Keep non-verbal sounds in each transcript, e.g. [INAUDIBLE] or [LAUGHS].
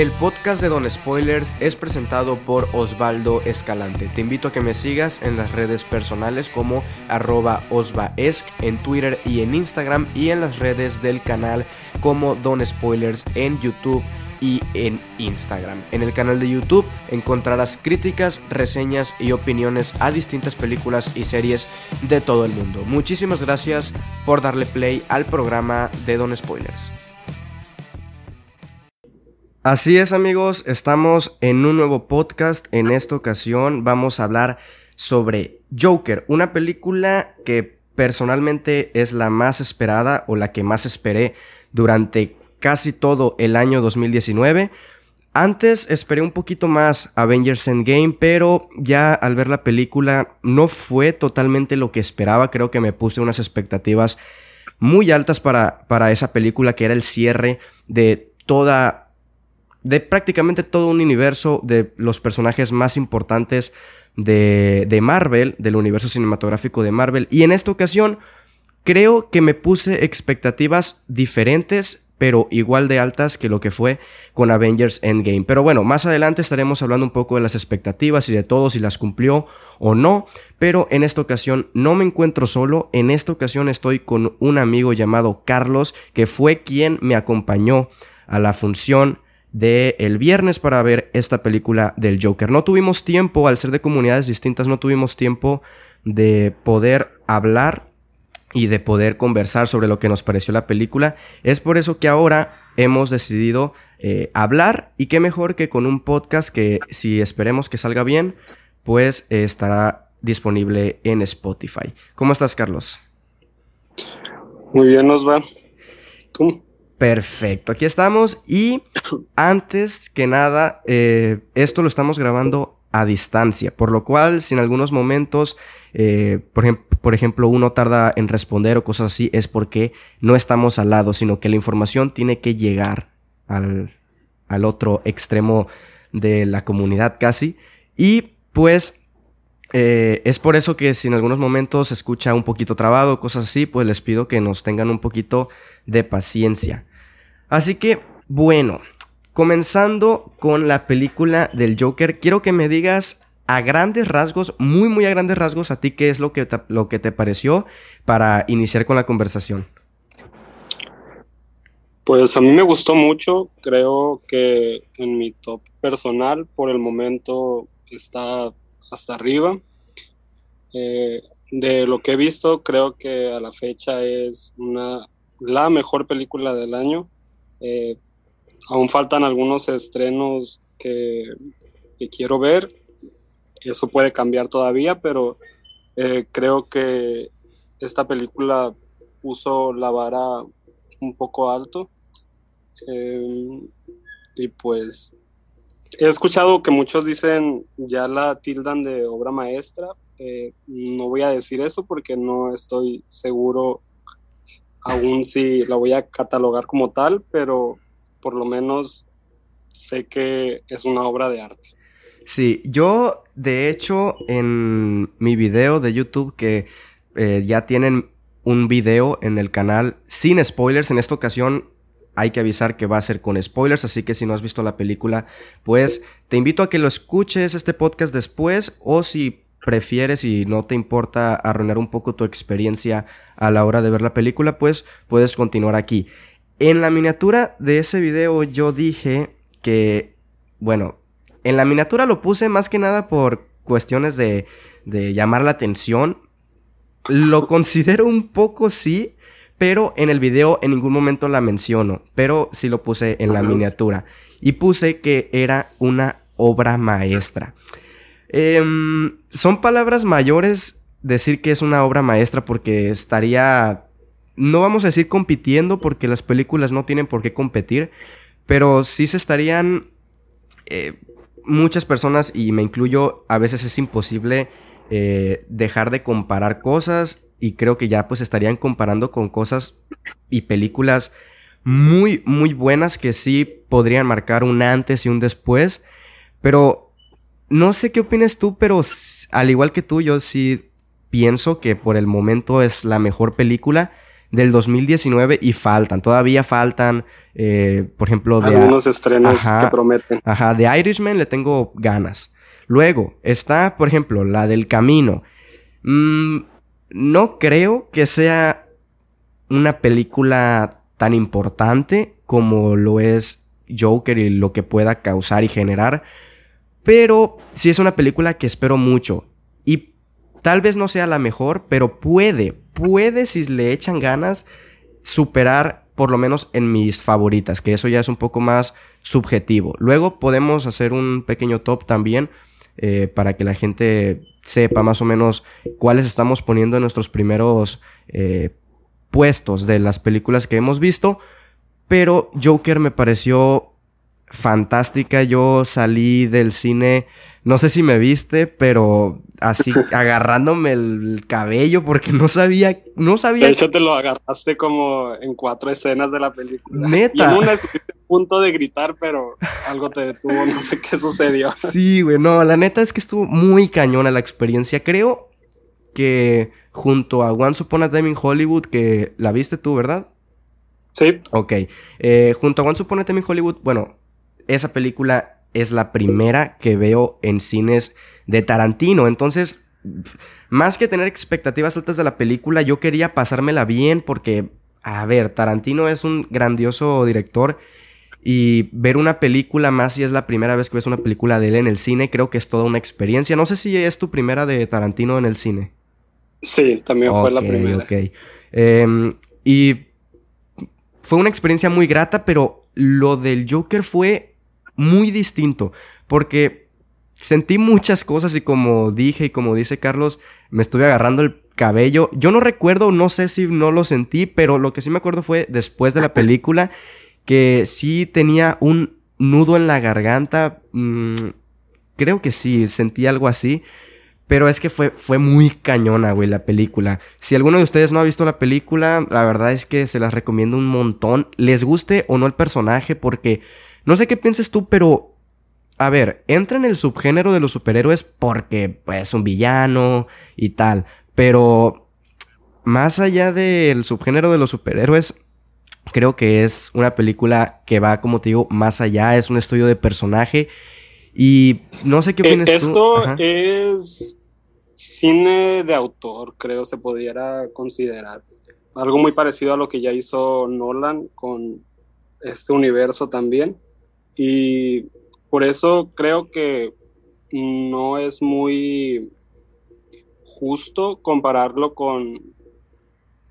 El podcast de Don Spoilers es presentado por Osvaldo Escalante. Te invito a que me sigas en las redes personales como arroba osvaesc en Twitter y en Instagram y en las redes del canal como Don Spoilers en YouTube y en Instagram. En el canal de YouTube encontrarás críticas, reseñas y opiniones a distintas películas y series de todo el mundo. Muchísimas gracias por darle play al programa de Don Spoilers. Así es amigos, estamos en un nuevo podcast. En esta ocasión vamos a hablar sobre Joker, una película que personalmente es la más esperada o la que más esperé durante casi todo el año 2019. Antes esperé un poquito más Avengers Endgame, pero ya al ver la película no fue totalmente lo que esperaba. Creo que me puse unas expectativas muy altas para, para esa película que era el cierre de toda de prácticamente todo un universo de los personajes más importantes de, de, Marvel, del universo cinematográfico de Marvel. Y en esta ocasión creo que me puse expectativas diferentes, pero igual de altas que lo que fue con Avengers Endgame. Pero bueno, más adelante estaremos hablando un poco de las expectativas y de todo, si las cumplió o no. Pero en esta ocasión no me encuentro solo, en esta ocasión estoy con un amigo llamado Carlos, que fue quien me acompañó a la función de el viernes para ver esta película del Joker. No tuvimos tiempo, al ser de comunidades distintas, no tuvimos tiempo de poder hablar y de poder conversar sobre lo que nos pareció la película. Es por eso que ahora hemos decidido eh, hablar y qué mejor que con un podcast que si esperemos que salga bien, pues estará disponible en Spotify. ¿Cómo estás, Carlos? Muy bien, nos va. ¿Tú? Perfecto, aquí estamos y antes que nada, eh, esto lo estamos grabando a distancia, por lo cual si en algunos momentos, eh, por, ejemplo, uno tarda en responder o cosas así, es porque no estamos al lado, sino que la información tiene que llegar al, al otro extremo de la comunidad casi. Y pues eh, es por eso que si en algunos momentos se escucha un poquito trabado, cosas así, pues les pido que nos tengan un poquito de paciencia. Así que, bueno, comenzando con la película del Joker, quiero que me digas a grandes rasgos, muy, muy a grandes rasgos, a ti qué es lo que te, lo que te pareció para iniciar con la conversación. Pues a mí me gustó mucho, creo que en mi top personal por el momento está hasta arriba. Eh, de lo que he visto, creo que a la fecha es una, la mejor película del año. Eh, aún faltan algunos estrenos que, quiero ver. Eso puede cambiar todavía, pero eh, creo que esta película puso la vara un poco alto. Eh, y pues he escuchado que muchos dicen ya la tildan de obra maestra. no voy a decir eso porque no estoy seguro aún si la voy a catalogar como tal, pero por lo menos sé que es una obra de arte. Sí, yo de hecho en mi video de YouTube que eh, ya tienen un video en el canal sin spoilers, en esta ocasión hay que avisar que va a ser con spoilers, así que si no has visto la película, pues te invito a que lo escuches este podcast después o si prefieres y no te importa arruinar un poco tu experiencia a la hora de ver la película, pues puedes continuar aquí. En la miniatura de ese video yo dije que, bueno, en la miniatura lo puse más que nada por cuestiones de, de llamar la atención. Lo [LAUGHS] considero un poco sí, pero en el video en ningún momento la menciono, pero sí lo puse en la miniatura. Y puse que era una obra maestra. Em, son palabras mayores decir que es una obra maestra porque estaría, no vamos a decir compitiendo porque las películas no tienen por qué competir, pero sí se estarían eh, muchas personas, y me incluyo, a veces es imposible eh, dejar de comparar cosas y creo que ya pues estarían comparando con cosas y películas muy, muy buenas que sí podrían marcar un antes y un después, pero no sé qué opinas tú, pero al igual que tú, yo sí pienso que por el momento es la mejor película. del 2019 y faltan, todavía faltan, eh, por ejemplo, de... Algunos estrenos que prometen. Ajá, de Irishman le tengo ganas. Luego está, por ejemplo, la del Camino. Mm, no creo que sea una película tan importante como lo es Joker y lo que pueda causar y generar. Pero sí es una película que espero mucho. Y tal vez no sea la mejor, pero puede, puede si le echan ganas superar por lo menos en mis favoritas, que eso ya es un poco más subjetivo. Luego podemos hacer un pequeño top también eh, para que la gente sepa más o menos cuáles estamos poniendo en nuestros primeros eh, puestos de las películas que hemos visto. Pero Joker me pareció fantástica. Yo salí del cine, no sé si me viste, pero así [LAUGHS] agarrándome el cabello porque no sabía, no sabía. De hecho te lo agarraste como en cuatro escenas de la película. Neta. Y en una estuviste a punto de gritar, pero algo te detuvo, no sé qué sucedió. [LAUGHS] Sí, güey, no, la neta es que estuvo muy cañona la experiencia. Creo que junto a Once Upon a Time in Hollywood, que la viste tú, ¿verdad? Sí. Ok. Eh, junto a Once Upon a Time in Hollywood, bueno, esa película es la primera que veo en cines de Tarantino. Entonces, más que tener expectativas altas de la película, yo quería pasármela bien porque, a ver, Tarantino es un grandioso director y ver una película más si es la primera vez que ves una película de él en el cine, creo que es toda una experiencia. No sé si es tu primera de Tarantino en el cine. Sí, también fue la primera. Ok. Em, y fue una experiencia muy grata, pero lo del Joker fue muy distinto, porque sentí muchas cosas y como dije y como dice Carlos, me estuve agarrando el cabello. Yo no recuerdo, no sé si no lo sentí, pero lo que sí me acuerdo fue después de la película que sí tenía un nudo en la garganta. Mm, creo que sí, sentí algo así. Pero es que fue, fue muy cañona, güey, la película. Si alguno de ustedes no ha visto la película, la verdad es que se las recomiendo un montón. Les guste o no el personaje, porque no sé qué pienses tú, pero. A ver, entra en el subgénero de los superhéroes porque, pues, un villano y tal. Pero. Más allá del subgénero de los superhéroes, creo que es una película que va, como te digo, más allá. Es un estudio de personaje. Y no sé qué opinas tú. Esto es cine de autor, creo se pudiera considerar. Algo muy parecido a lo que ya hizo Nolan con este universo también. Y por eso creo que no es muy justo compararlo con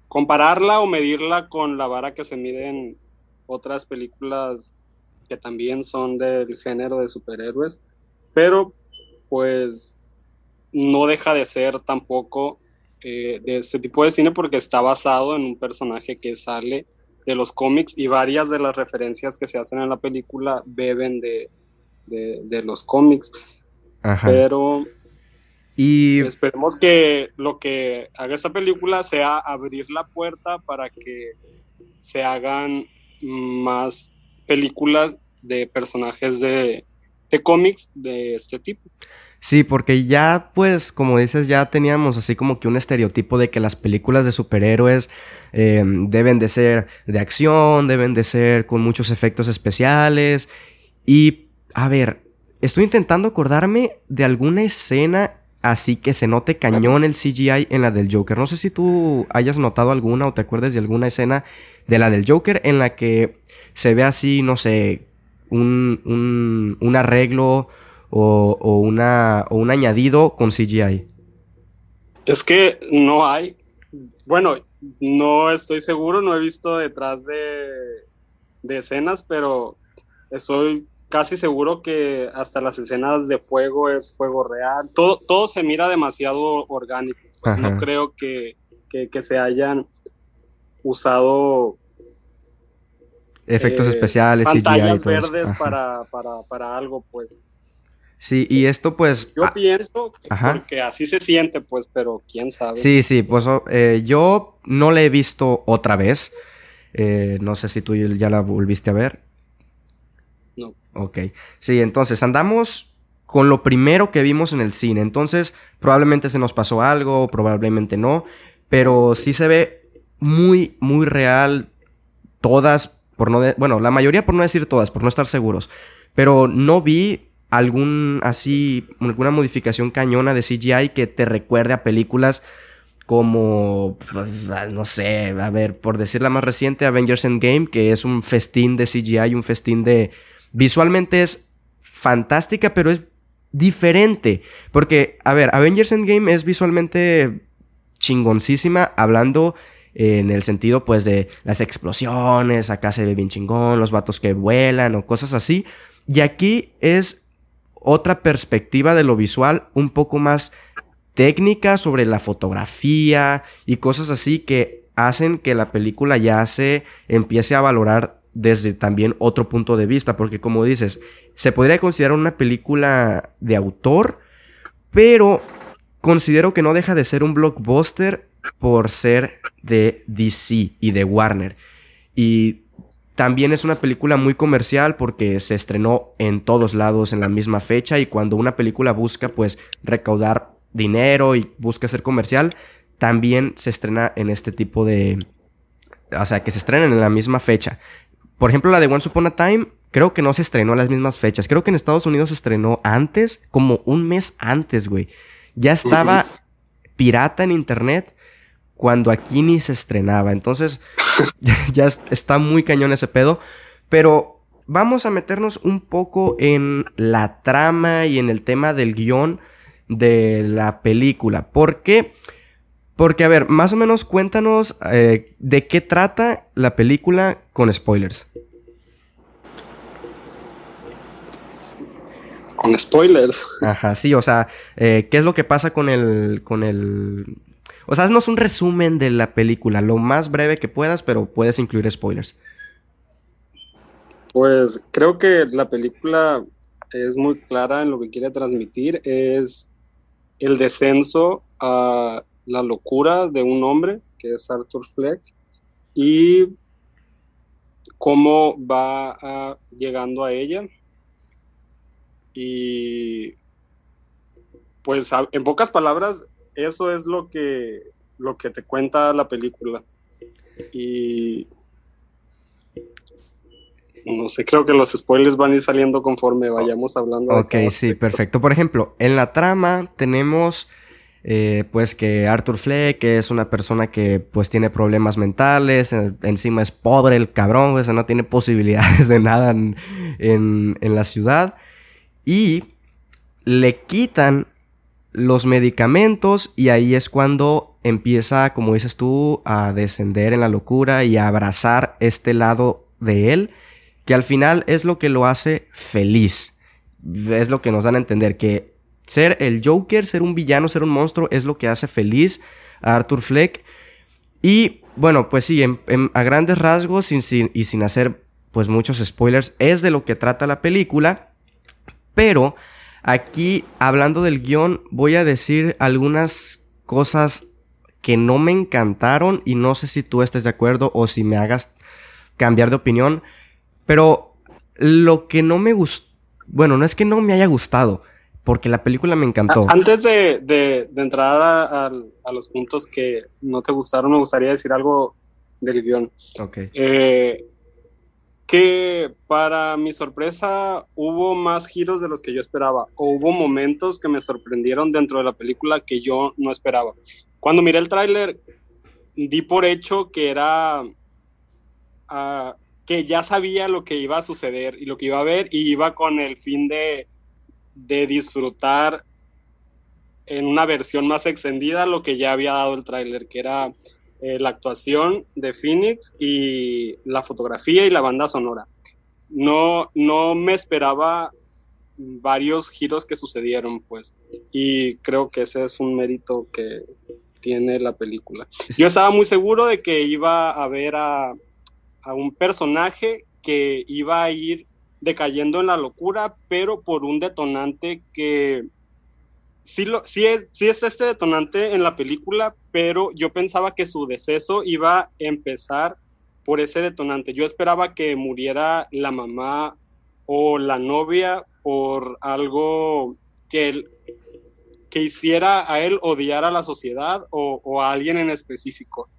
compararla o medirla con la vara que se mide en otras películas que también son del género de superhéroes, pero pues no deja de ser tampoco eh, de este tipo de cine porque está basado en un personaje que sale de los cómics y varias de las referencias que se hacen en la película beben de, los cómics. Pero y esperemos que lo que haga esta película sea abrir la puerta para que se hagan más películas de personajes de, de cómics de este tipo. Sí, porque ya, pues, como dices, ya teníamos así como que un estereotipo de que las películas de superhéroes eh, deben de ser de acción, deben de ser con muchos efectos especiales. Y, a ver, estoy intentando acordarme de alguna escena así que se note cañón el CGI en la del Joker. No sé si tú hayas notado alguna o te acuerdes de alguna escena de la del Joker en la que se ve así, no sé, un, un, un arreglo o, una, o un añadido con CGI? Es que no hay. Bueno, no estoy seguro, no he visto detrás de, de escenas, pero estoy casi seguro que hasta las escenas de fuego es fuego real. Todo, todo se mira demasiado orgánico. Pues no creo que, se hayan usado efectos eh, especiales, pantallas verdes para, para, para algo, pues. Sí, y esto pues... Yo pienso que así se siente, pues, pero quién sabe. Sí, sí, pues eh, yo no la he visto otra vez. Eh, no sé si tú ya la volviste a ver. No. Ok. Sí, entonces andamos con lo primero que vimos en el cine. Entonces, probablemente se nos pasó algo, probablemente no. Pero sí se ve muy, muy real. Todas, por no... bueno, la mayoría por no decir todas, por no estar seguros. Pero no vi algún así, alguna modificación cañona de CGI que te recuerde a películas como, pues, no sé, a ver, por decir la más reciente, Avengers Endgame, que es un festín de CGI, un festín de... Visualmente es fantástica, pero es diferente. Porque, a ver, Avengers Endgame es visualmente chingoncísima, hablando en el sentido, pues, de las explosiones, acá se ve bien chingón, los vatos que vuelan o cosas así. Y aquí es otra perspectiva de lo visual, un poco más técnica sobre la fotografía y cosas así que hacen que la película ya se empiece a valorar desde también otro punto de vista, porque como dices, se podría considerar una película de autor, pero considero que no deja de ser un blockbuster por ser de DC y de Warner. Y también es una película muy comercial porque se estrenó en todos lados en la misma fecha y cuando una película busca pues recaudar dinero y busca ser comercial, también se estrena en este tipo de... O sea, que se estrenan en la misma fecha. Por ejemplo, la de Once Upon a Time, creo que no se estrenó a las mismas fechas. Creo que en Estados Unidos se estrenó antes, como un mes antes, güey. Ya estaba pirata en internet cuando aquí ni se estrenaba. Entonces, [LAUGHS] ya está muy cañón ese pedo. Pero vamos a meternos un poco en la trama y en el tema del guion de la película. ¿Por qué? Porque, a ver, más o menos cuéntanos eh, de qué trata la película con spoilers. Con spoilers. Ajá, sí, o sea, eh, ¿qué es lo que pasa con el, con el... O sea, haznos un resumen de la película, lo más breve que puedas, pero puedes incluir spoilers. Pues creo que la película es muy clara en lo que quiere transmitir. Es el descenso a la locura de un hombre, que es Arthur Fleck, y cómo va llegando a ella. Y pues en pocas palabras, eso es lo que, lo que te cuenta la película. Y no sé, creo que los spoilers van a ir saliendo conforme vayamos hablando. Ok, sí, perfecto. Por ejemplo, en la trama tenemos eh, pues que Arthur Fleck es una persona que pues tiene problemas mentales, encima es pobre el cabrón, o sea, no tiene [LAUGHS] posibilidades de nada en, en la ciudad y le quitan los medicamentos y ahí es cuando empieza, como dices tú, a descender en la locura y a abrazar este lado de él que al final es lo que lo hace feliz. Es lo que nos dan a entender, que ser el Joker, ser un villano, ser un monstruo, es lo que hace feliz a Arthur Fleck. Y bueno, pues sí, a grandes rasgos y sin hacer pues muchos spoilers, es de lo que trata la película. Pero aquí, hablando del guion, voy a decir algunas cosas que no me encantaron y no sé si tú estés de acuerdo o si me hagas cambiar de opinión. Pero lo que no me gustó, bueno, no es que no me haya gustado, porque la película me encantó. Antes de, entrar a, los puntos que no te gustaron, me gustaría decir algo del guion. Ok. Eh, que para mi sorpresa hubo más giros de los que yo esperaba, o hubo momentos que me sorprendieron dentro de la película que yo no esperaba. Cuando miré el tráiler, di por hecho que era... Uh, que ya sabía lo que iba a suceder y lo que iba a ver y iba con el fin de, disfrutar en una versión más extendida lo que ya había dado el tráiler, que era eh, la actuación de Phoenix y la fotografía y la banda sonora. No, no me esperaba varios giros que sucedieron, pues, y creo que ese es un mérito que tiene la película. Yo estaba muy seguro de que iba a ver a, a un personaje que iba a ir decayendo en la locura, pero por un detonante que sí, lo, sí, es, sí está este detonante en la película, pero yo pensaba que su deceso iba a empezar por ese detonante. Yo esperaba que muriera la mamá o la novia por algo que, que hiciera a él odiar a la sociedad o, o a alguien en específico.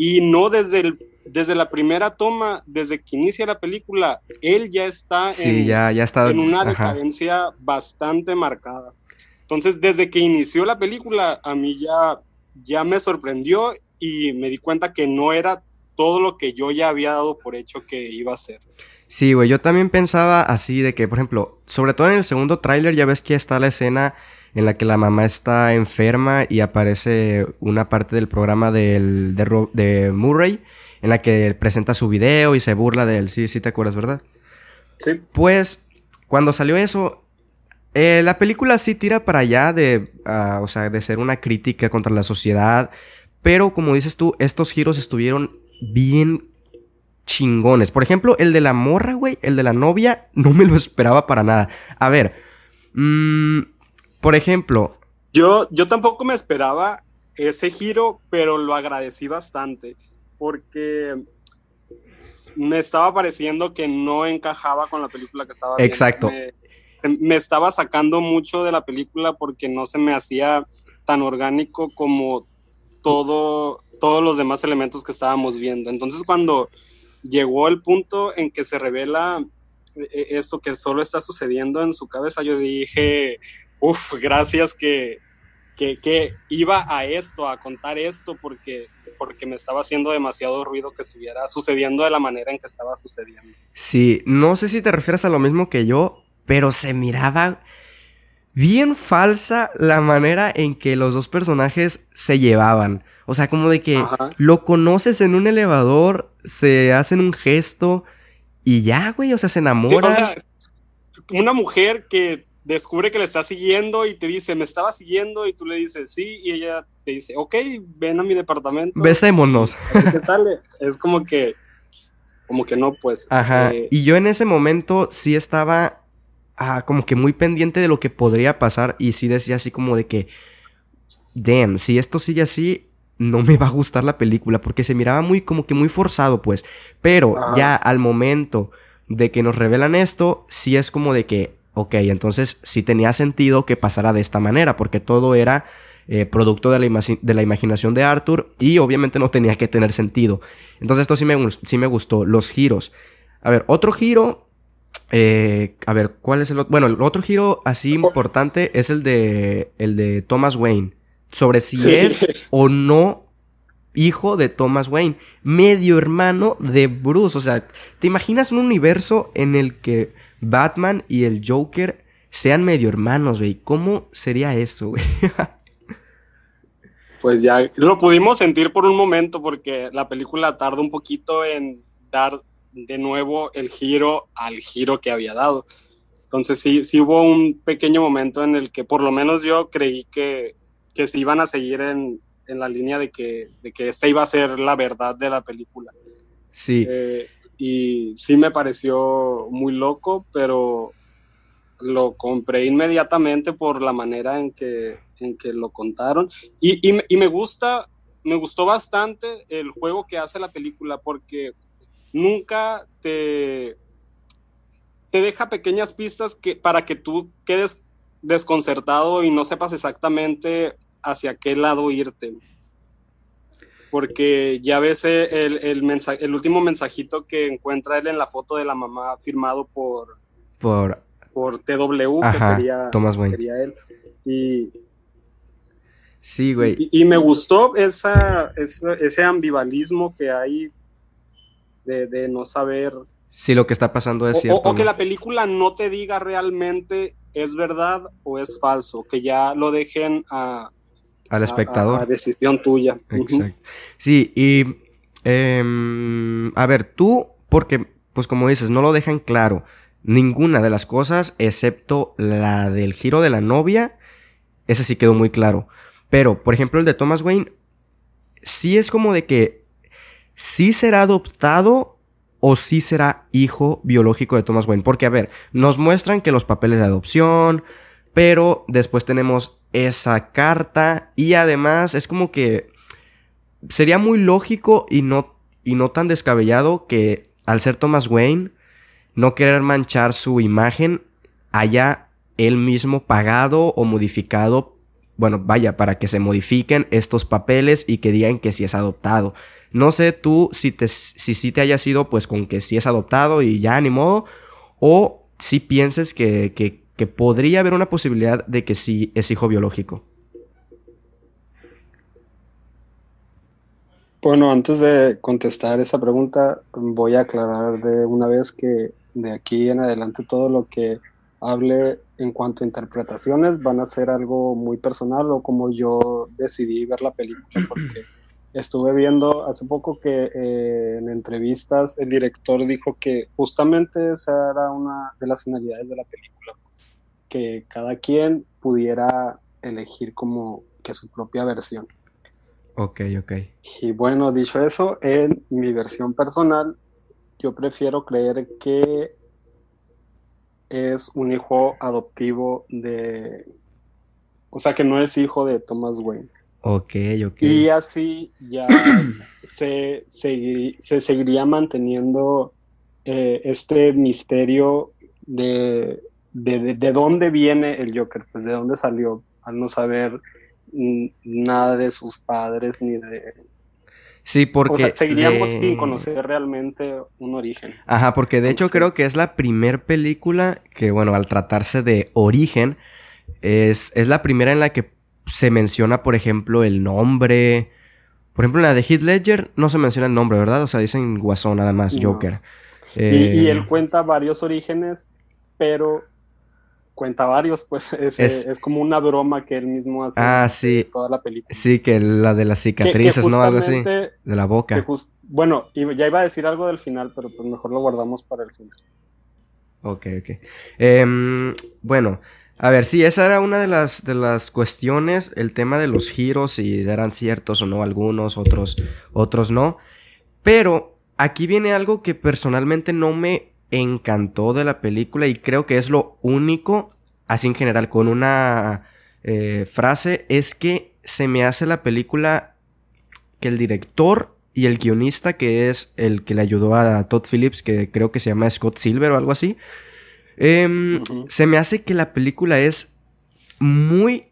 Y no desde, el, desde la primera toma, desde que inicia la película, él ya está, en, ya, ya está en una decadencia bastante marcada. Entonces, desde que inició la película, a mí ya, ya me sorprendió y me di cuenta que no era todo lo que yo ya había dado por hecho que iba a ser. Sí, güey, yo también pensaba así de que, por ejemplo, sobre todo en el segundo tráiler ya ves que está la escena en la que la mamá está enferma y aparece una parte del programa del, de, Murray en la que presenta su video y se burla de él. Sí, sí te acuerdas, ¿verdad? Sí. Pues cuando salió eso, eh, la película sí tira para allá de, ah, o sea, de ser una crítica contra la sociedad, pero como dices tú, estos giros estuvieron bien chingones. Por ejemplo, el de la morra, güey, el de la novia, [LAUGHS] no me lo esperaba para nada. A ver, mmm, por ejemplo. Yo, yo tampoco me esperaba ese giro, pero lo agradecí bastante, porque me estaba pareciendo que no encajaba con la película que estaba viendo. Exacto. Me, estaba sacando mucho de la película porque no se me hacía tan orgánico como todo, todos los demás elementos que estábamos viendo. Entonces cuando llegó el punto en que se revela eh, esto que solo está sucediendo en su cabeza, yo dije, uff, gracias que, que, iba a esto, a contar esto, porque, porque me estaba haciendo demasiado ruido que estuviera sucediendo de la manera en que estaba sucediendo. Sí, no sé si te refieres a lo mismo que yo, pero se miraba bien falsa la manera en que los dos personajes se llevaban. O sea, como de que lo conoces en un elevador, se hacen un gesto y ya, güey, o sea, se enamora. una mujer que descubre que le está siguiendo y te dice, me estaba siguiendo y tú le dices, sí, y ella te dice, ok, ven a mi departamento. Besémonos. [LAUGHS] sale. Es como que, como que no, pues. Ajá. Eh, y yo en ese momento sí estaba ah, como que muy pendiente de lo que podría pasar y sí decía así como de que, damn, si esto sigue así, no me va a gustar la película porque se miraba muy como que muy forzado pues. Pero ya al momento de que nos revelan esto, sí es como de que, ok, entonces sí tenía sentido que pasara de esta manera porque todo era eh, producto de la, de la, imaginación de Arthur y obviamente no tenía que tener sentido. Entonces esto sí me, sí me gustó, los giros. A ver, otro giro... Eh, a ver, ¿cuál es el otro? Bueno, el otro giro así importante es el de, el de Thomas Wayne sobre si es o no hijo de Thomas Wayne, medio hermano de Bruce. O sea, ¿te imaginas un universo en el que Batman y el Joker sean medio hermanos, güey? ¿Cómo sería eso, güey? [LAUGHS] pues ya lo pudimos sentir por un momento porque la película tarda un poquito en dar de nuevo el giro al giro que había dado. Entonces sí, sí hubo un pequeño momento en el que por lo menos yo creí que que se iban a seguir en, la línea de que, de que esta iba a ser la verdad de la película. Sí. Eh, y sí me pareció muy loco, pero lo compré inmediatamente por la manera en que, en que lo contaron. Y, y, me gusta, me gustó bastante el juego que hace la película porque nunca te, te deja pequeñas pistas que, para que tú quedes desconcertado y no sepas exactamente hacia qué lado irte. Porque ya ves el, el, el último mensajito que encuentra él en la foto de la mamá firmado por, por, por TW, que sería, Thomas él. Y, sí, güey. Y, me gustó esa, ese ambivalismo que hay de, no saber si lo que está pasando es cierto. O, que la película no te diga realmente es verdad o es falso, que ya lo dejen a, al espectador. A, decisión tuya. Exacto. Sí, y em, a ver, tú, porque, pues como dices, no lo dejan claro ninguna de las cosas, excepto la del giro de la novia, ese sí quedó muy claro. Pero, por ejemplo, el de Thomas Wayne, sí es como de que sí será adoptado o sí será hijo biológico de Thomas Wayne. Porque, a ver, nos muestran que los papeles de adopción, pero después tenemos esa carta y además es como que sería muy lógico y no, y no tan descabellado que al ser Thomas Wayne no querer manchar su imagen haya él mismo pagado o modificado, bueno, vaya, para que se modifiquen estos papeles y que digan que si es adoptado. No sé tú si te, si, si te haya sido pues con que sí es adoptado y ya ni modo, o si pienses que, que, que podría haber una posibilidad de que sí es hijo biológico. Bueno, antes de contestar esa pregunta, voy a aclarar de una vez que de aquí en adelante todo lo que hable en cuanto a interpretaciones van a ser algo muy personal o como yo decidí ver la película, porque estuve viendo hace poco que eh, en entrevistas el director dijo que justamente esa era una de las finalidades de la película, que cada quien pudiera elegir como que su propia versión. Ok, ok. Y bueno, dicho eso, en mi versión personal, yo prefiero creer que es un hijo adoptivo de... O sea, que no es hijo de Thomas Wayne. Ok, ok. Y así ya [COUGHS] se, se, seguiría manteniendo eh, este misterio de, de, de, dónde viene el Joker, pues de dónde salió, al no saber nada de sus padres ni de... Sí, porque... O sea, seguiríamos sin conocer realmente un origen. Ajá, porque de hecho creo que es la primer película que, bueno, al tratarse de origen, es, es la primera en la que se menciona, por ejemplo, el nombre. Por ejemplo, en la de Heath Ledger no se menciona el nombre, ¿verdad? O sea, dicen Guasón nada más, Joker. y, y, él cuenta varios orígenes, pero cuenta varios, pues [LAUGHS] es, es, como una broma que él mismo hace ah, sí. toda la película. Sí, que la de las cicatrices, ¿no? Algo así. De la boca. bueno, ya iba a decir algo del final, pero pues mejor lo guardamos para el final. Ok, ok. Eh, bueno, a ver, sí, esa era una de las, de las cuestiones, el tema de los giros, si eran ciertos o no algunos, otros, otros no. Pero aquí viene algo que personalmente no me encantó de la película y creo que es lo único, así en general, con una eh, frase, es que se me hace la película que el director y el guionista, que es el que le ayudó a Todd Phillips, que creo que se llama Scott Silver o algo así, em, se me hace que la película es muy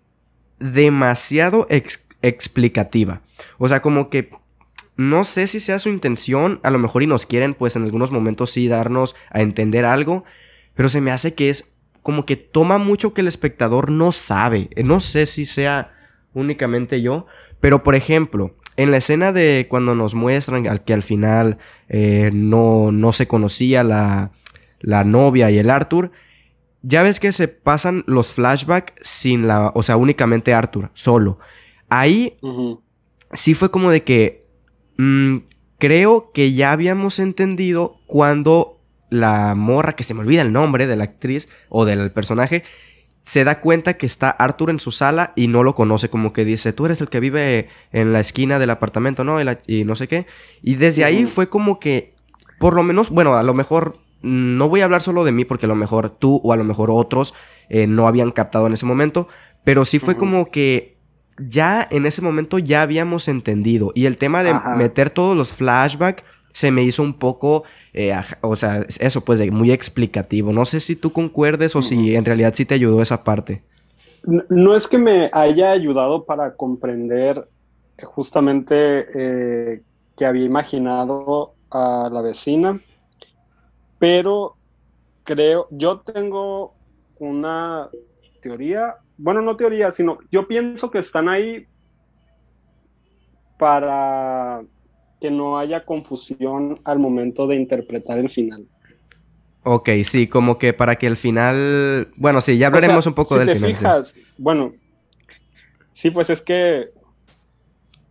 demasiado explicativa. O sea, como que no sé si sea su intención, a lo mejor y nos quieren pues en algunos momentos sí darnos a entender algo, pero se me hace que es como que toma mucho que el espectador no sabe. Eh, no sé si sea únicamente yo, pero por ejemplo, en la escena de cuando nos muestran que al final eh, no, no se conocía la, la novia y el Arthur, ya ves que se pasan los flashbacks sin la, o sea, únicamente Arthur, solo. Ahí sí fue como de que Mm, creo que ya habíamos entendido cuando la morra, que se me olvida el nombre de la actriz o del personaje, se da cuenta que está Arthur en su sala y no lo conoce, como que dice, tú eres el que vive en la esquina del apartamento, ¿no? Y, no sé qué. Y desde ahí fue como que, por lo menos, bueno, a lo mejor, no voy a hablar solo de mí porque a lo mejor tú o a lo mejor otros eh, no habían captado en ese momento, pero sí fue como que ya en ese momento ya habíamos entendido. Y el tema de meter todos los flashbacks se me hizo un poco, eh, o sea, eso pues de muy explicativo. No sé si tú concuerdes o si en realidad sí te ayudó esa parte. No, es que me haya ayudado para comprender justamente eh, que había imaginado a la vecina, pero creo, yo tengo una teoría bueno, no teoría, sino yo pienso que están ahí para que no haya confusión al momento de interpretar el final. Ok, sí, como que para que el final... Bueno, sí, ya hablaremos un poco del final. Fijas, Bueno, sí, pues es que...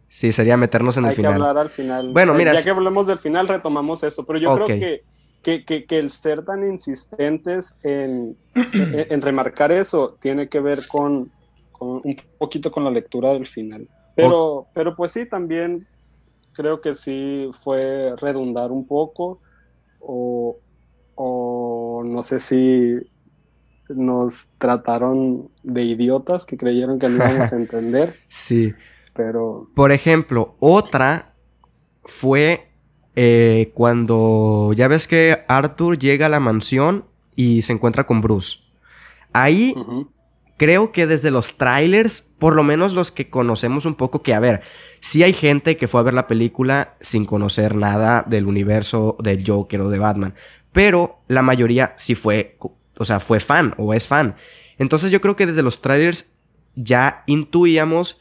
Sí, sería meternos en el final. Hay que hablar al final. Bueno, mira... Ya que hablemos del final, retomamos eso, pero yo creo que que, el ser tan insistentes en, remarcar eso tiene que ver con, un poquito con la lectura del final. Pero, pero pues sí, también creo que sí fue redundar un poco o, no sé si nos trataron de idiotas que creyeron que no íbamos a [LAUGHS] entender. Sí. Pero... Por ejemplo, otra fue eh, cuando ya ves que Arthur llega a la mansión y se encuentra con Bruce. Ahí creo que desde los trailers, por lo menos los que conocemos un poco, que a ver, sí hay gente que fue a ver la película sin conocer nada del universo del Joker o de Batman, pero la mayoría sí fue, o sea, fue fan o es fan. Entonces yo creo que desde los trailers ya intuíamos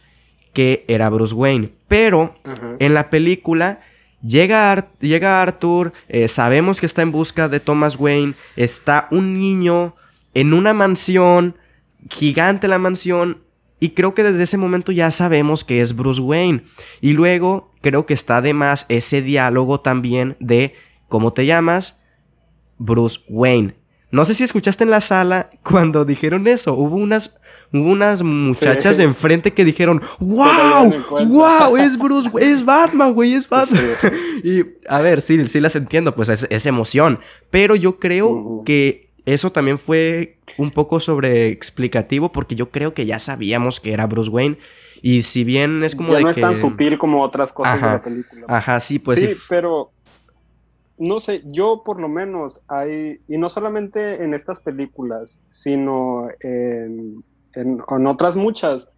que era Bruce Wayne, pero en la película llega, llega Arthur, eh, sabemos que está en busca de Thomas Wayne, está un niño en una mansión, gigante la mansión, y creo que desde ese momento ya sabemos que es Bruce Wayne. Y luego creo que está además ese diálogo también de ¿cómo te llamas? Bruce Wayne. No sé si escuchaste en la sala [LAUGHS] cuando dijeron eso. Hubo unas, unas muchachas de enfrente que dijeron, [LAUGHS] wow, wow, es Bruce, es Batman, güey, es Batman. [LAUGHS] y a ver, sí, sí las entiendo, pues es, emoción. Pero yo creo que eso también fue un poco sobre explicativo porque yo creo que ya sabíamos que era Bruce Wayne. Y si bien es como ya no es tan sutil como otras cosas de la película. Ajá, sí, pues sí. pero no sé, yo por lo menos hay, y no solamente en estas películas, sino en, en, otras muchas,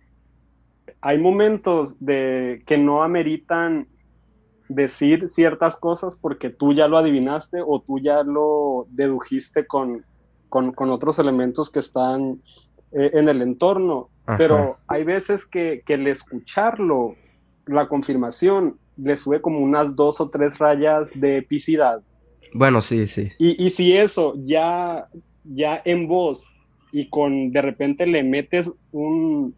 hay momentos de que no ameritan decir ciertas cosas porque tú ya lo adivinaste o tú ya lo dedujiste con, con, otros elementos que están eh, en el entorno. Pero hay veces que, que, el escucharlo, la confirmación, le sube como unas dos o tres rayas de epicidad. Bueno, sí, sí. Y, y si eso ya, ya en voz y con de repente le metes un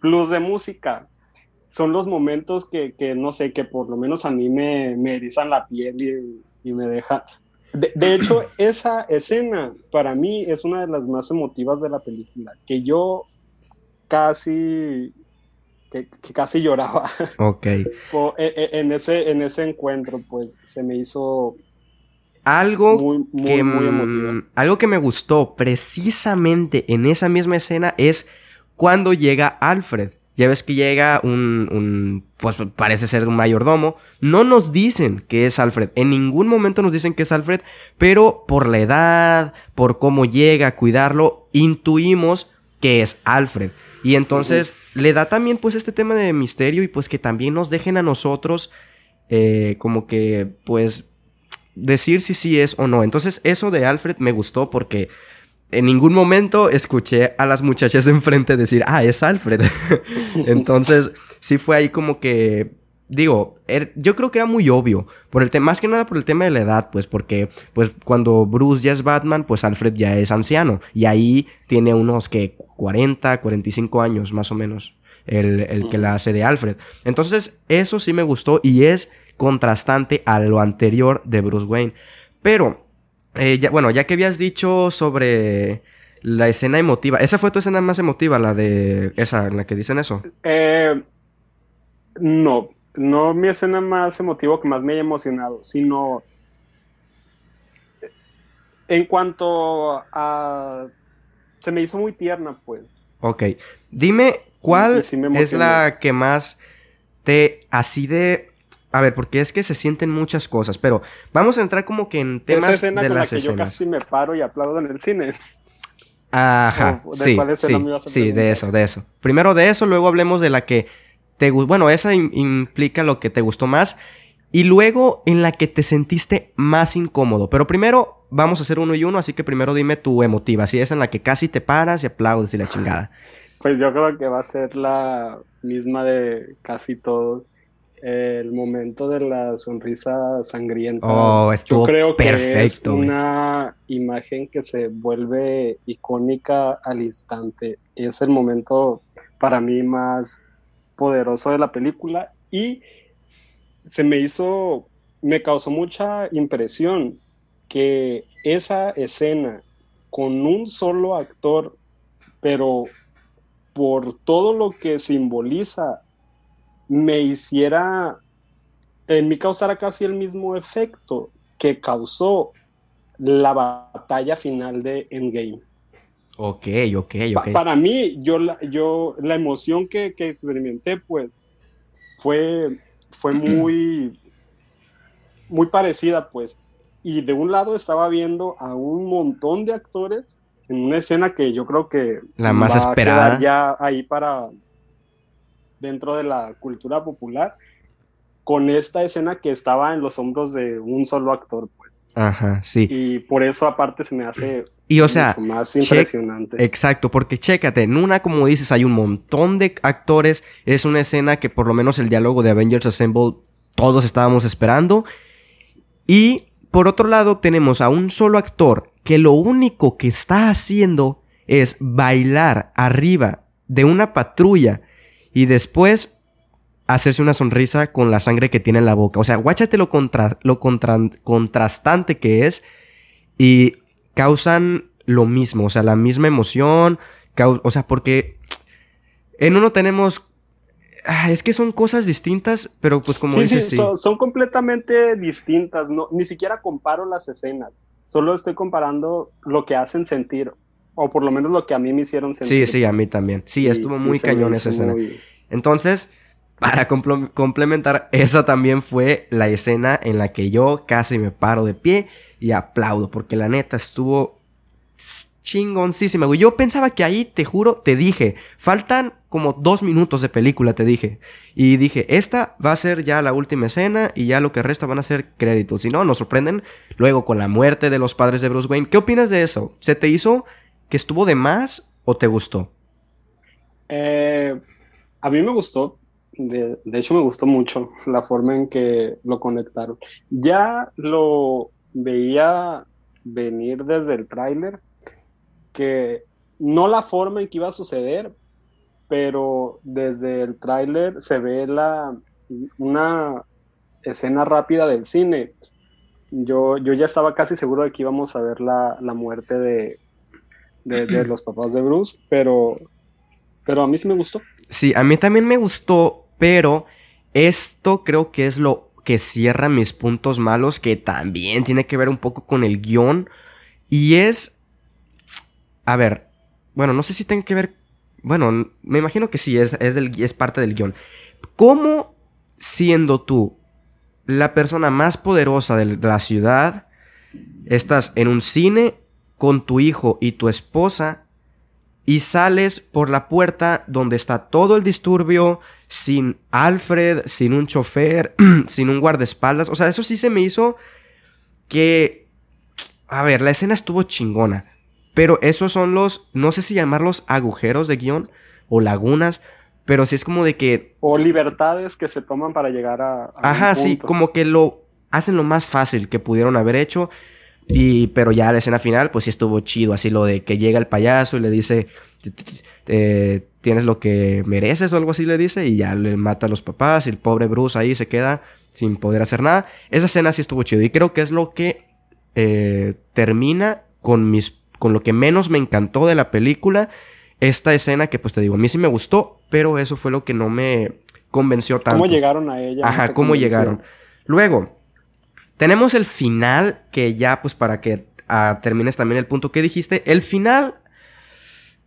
plus de música, son los momentos que, que no sé, que por lo menos a mí me, me erizan la piel y, y me deja, de, [CLEARS THROAT] hecho, esa escena para mí es una de las más emotivas de la película, que yo casi, que, casi lloraba. Ok. [LAUGHS] E, e, en, ese, en ese encuentro, pues se me hizo algo muy, que, muy Algo que me gustó precisamente en esa misma escena es cuando llega Alfred. Ya ves que llega un, un, pues parece ser un mayordomo. No nos dicen que es Alfred. En ningún momento nos dicen que es Alfred, pero por la edad, por cómo llega a cuidarlo, intuimos que es Alfred. Y entonces le da también pues este tema de misterio y pues que también nos dejen a nosotros eh, como que pues decir si sí es o no. Entonces eso de Alfred me gustó porque en ningún momento escuché a las muchachas de enfrente decir, ah, es Alfred. [LAUGHS] Entonces, sí fue ahí como que, digo, er, yo creo que era muy obvio, por el más que nada por el tema de la edad, pues porque, pues cuando Bruce ya es Batman, pues Alfred ya es anciano, y ahí tiene unos que 40, 45 años más o menos, el, el que la hace de Alfred. Entonces, eso sí me gustó y es contrastante a lo anterior de Bruce Wayne. Pero, eh, bueno, ya que habías dicho sobre la escena emotiva, ¿esa fue tu escena más emotiva, la de esa, en la que dicen eso? Eh, no, no mi escena más emotiva que más me haya emocionado, sino en cuanto a... Se me hizo muy tierna, pues. Ok, dime cuál es la que más te así de a ver, porque es que se sienten muchas cosas, pero vamos a entrar como que en temas escena de con las la que Yo casi me paro y aplaudo en el cine. Ajá, sí, sí, sí, de eso, de eso. Primero de eso, luego hablemos de la que te gustó. Bueno, esa implica lo que te gustó más. Y luego en la que te sentiste más incómodo. Pero primero vamos a hacer uno y uno, así que primero dime tu emotiva. Si es en la que casi te paras y aplaudes y la chingada. Pues yo creo que va a ser la misma de casi todos el momento de la sonrisa sangrienta. Oh, Yo creo que es una imagen que se vuelve icónica al instante. Es el momento para mí más poderoso de la película y se me hizo, me causó mucha impresión que esa escena con un solo actor, pero por todo lo que simboliza me hiciera, en mí causara casi el mismo efecto que causó la batalla final de Endgame. Ok, ok, ok. para mí, yo la, yo, la emoción que, que experimenté, pues, fue, fue [CLEARS THROAT] muy, muy parecida, pues. Y de un lado estaba viendo a un montón de actores en una escena que yo creo que la más va esperada a quedar ya ahí para dentro de la cultura popular con esta escena que estaba en los hombros de un solo actor pues Ajá, sí. y por eso aparte se me hace Y o sea, mucho más impresionante Exacto, porque chécate, en una, como dices, hay un montón de actores. Es una escena que por lo menos el diálogo de Avengers Assemble todos estábamos esperando. Y por otro lado, tenemos a un solo actor que lo único que está haciendo es bailar arriba de una patrulla y después hacerse una sonrisa con la sangre que tiene en la boca. O sea, guáchate lo, contra- lo contra- contrastante que es y causan lo mismo, o sea, la misma emoción, o sea, porque en uno tenemos... ah, es que son cosas distintas, pero pues como sí, dices, sí, sí. Son, son completamente distintas no ni siquiera comparo las escenas solo estoy comparando lo que hacen sentir o por lo menos lo que a mí me hicieron Sí, sentir sí, a mí también. Sí, Y- estuvo muy cañón esa escena. muy- Entonces, para complo- complementar, esa también fue la escena en la que yo casi me paro de pie y aplaudo, porque la neta estuvo chingoncísima, güey. Yo pensaba que ahí, te juro, te dije, faltan como dos minutos de película, te dije. Y dije, esta va a ser ya la última escena y ya lo que resta van a ser créditos. Si no, nos sorprenden luego con la muerte de los padres de Bruce Wayne. ¿Qué opinas de eso? ¿Se te hizo que estuvo de más o te gustó? Eh, a mí me gustó, de, de hecho me gustó mucho la forma en que lo conectaron. Ya lo veía venir desde el tráiler, que no la forma en que iba a suceder, pero desde el tráiler se ve la, una escena rápida del cine. Yo, yo ya estaba casi seguro de que íbamos a ver la, la muerte de, de, los papás de Bruce, pero, pero a mí sí me gustó. Sí, a mí también me gustó, pero esto creo que es lo que cierra mis puntos malos, que también tiene que ver un poco con el guion. Y es... A ver, bueno, no sé si tenga que ver... Bueno, me imagino que sí, es, es, es parte del guion. ¿Cómo siendo tú la persona más poderosa de la ciudad, estás en un cine con tu hijo y tu esposa y sales por la puerta donde está todo el disturbio, sin Alfred, sin un chofer, [CLEARS THROAT] sin un guardaespaldas. O sea, eso sí se me hizo que... A ver, la escena estuvo chingona. Pero esos son los, no sé si llamarlos agujeros de guion o lagunas, pero sí es como de que... O libertades que se toman para llegar a... a Ajá, sí, punto. como que lo hacen lo más fácil que pudieron haber hecho. Y, pero ya la escena final, pues sí estuvo chido. Así lo de que llega el payaso y le dice, eh, tienes lo que mereces o algo así le dice. Y ya le mata a los papás y el pobre Bruce ahí se queda sin poder hacer nada. Esa escena sí estuvo chido. Y creo que es lo que eh, termina con, mis, con lo que menos me encantó de la película. Esta escena que pues te digo, a mí sí me gustó, pero eso fue lo que no me convenció tanto. ¿Cómo llegaron a ella? Ajá, ¿No te cómo llegaron. Luego, tenemos el final, que ya, pues para que ah, termines también el punto que dijiste. El final.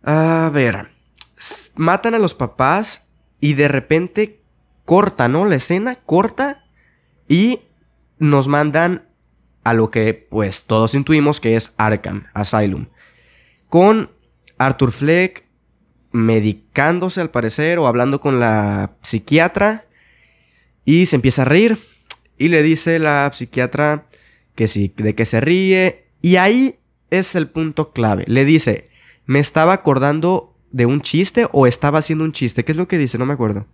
A ver. Matan a los papás y de repente corta, ¿no? La escena corta y nos mandan a lo que, pues, todos intuimos que es Arkham Asylum. Con Arthur Fleck medicándose al parecer o hablando con la psiquiatra y se empieza a reír y le dice la psiquiatra que sí, de que se ríe y ahí es el punto clave. Le dice, "Me estaba acordando de un chiste o estaba haciendo un chiste." ¿Qué es lo que dice? No me acuerdo.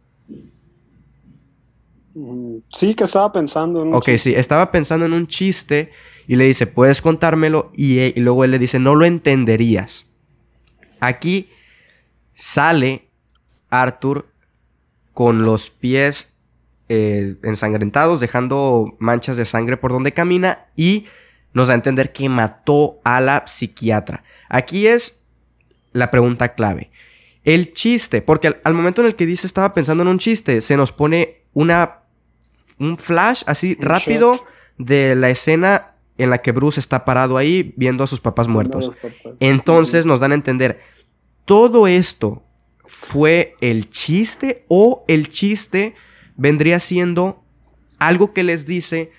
Mm, Sí, que estaba pensando en un Ok, chiste. sí, estaba pensando en un chiste y le dice, ¿puedes contármelo? Y, e- y luego él le dice, no lo entenderías. Aquí sale Arthur con los pies eh, ensangrentados, dejando manchas de sangre por donde camina y nos da a entender que mató a la psiquiatra. Aquí es la pregunta clave. El chiste, porque al, al momento en el que dice estaba pensando en un chiste, se nos pone una un flash así Un rápido shot. de la escena en la que Bruce está parado ahí viendo a sus papás muertos. papás. Entonces nos dan a entender, todo esto fue el chiste o el chiste vendría siendo algo que les dice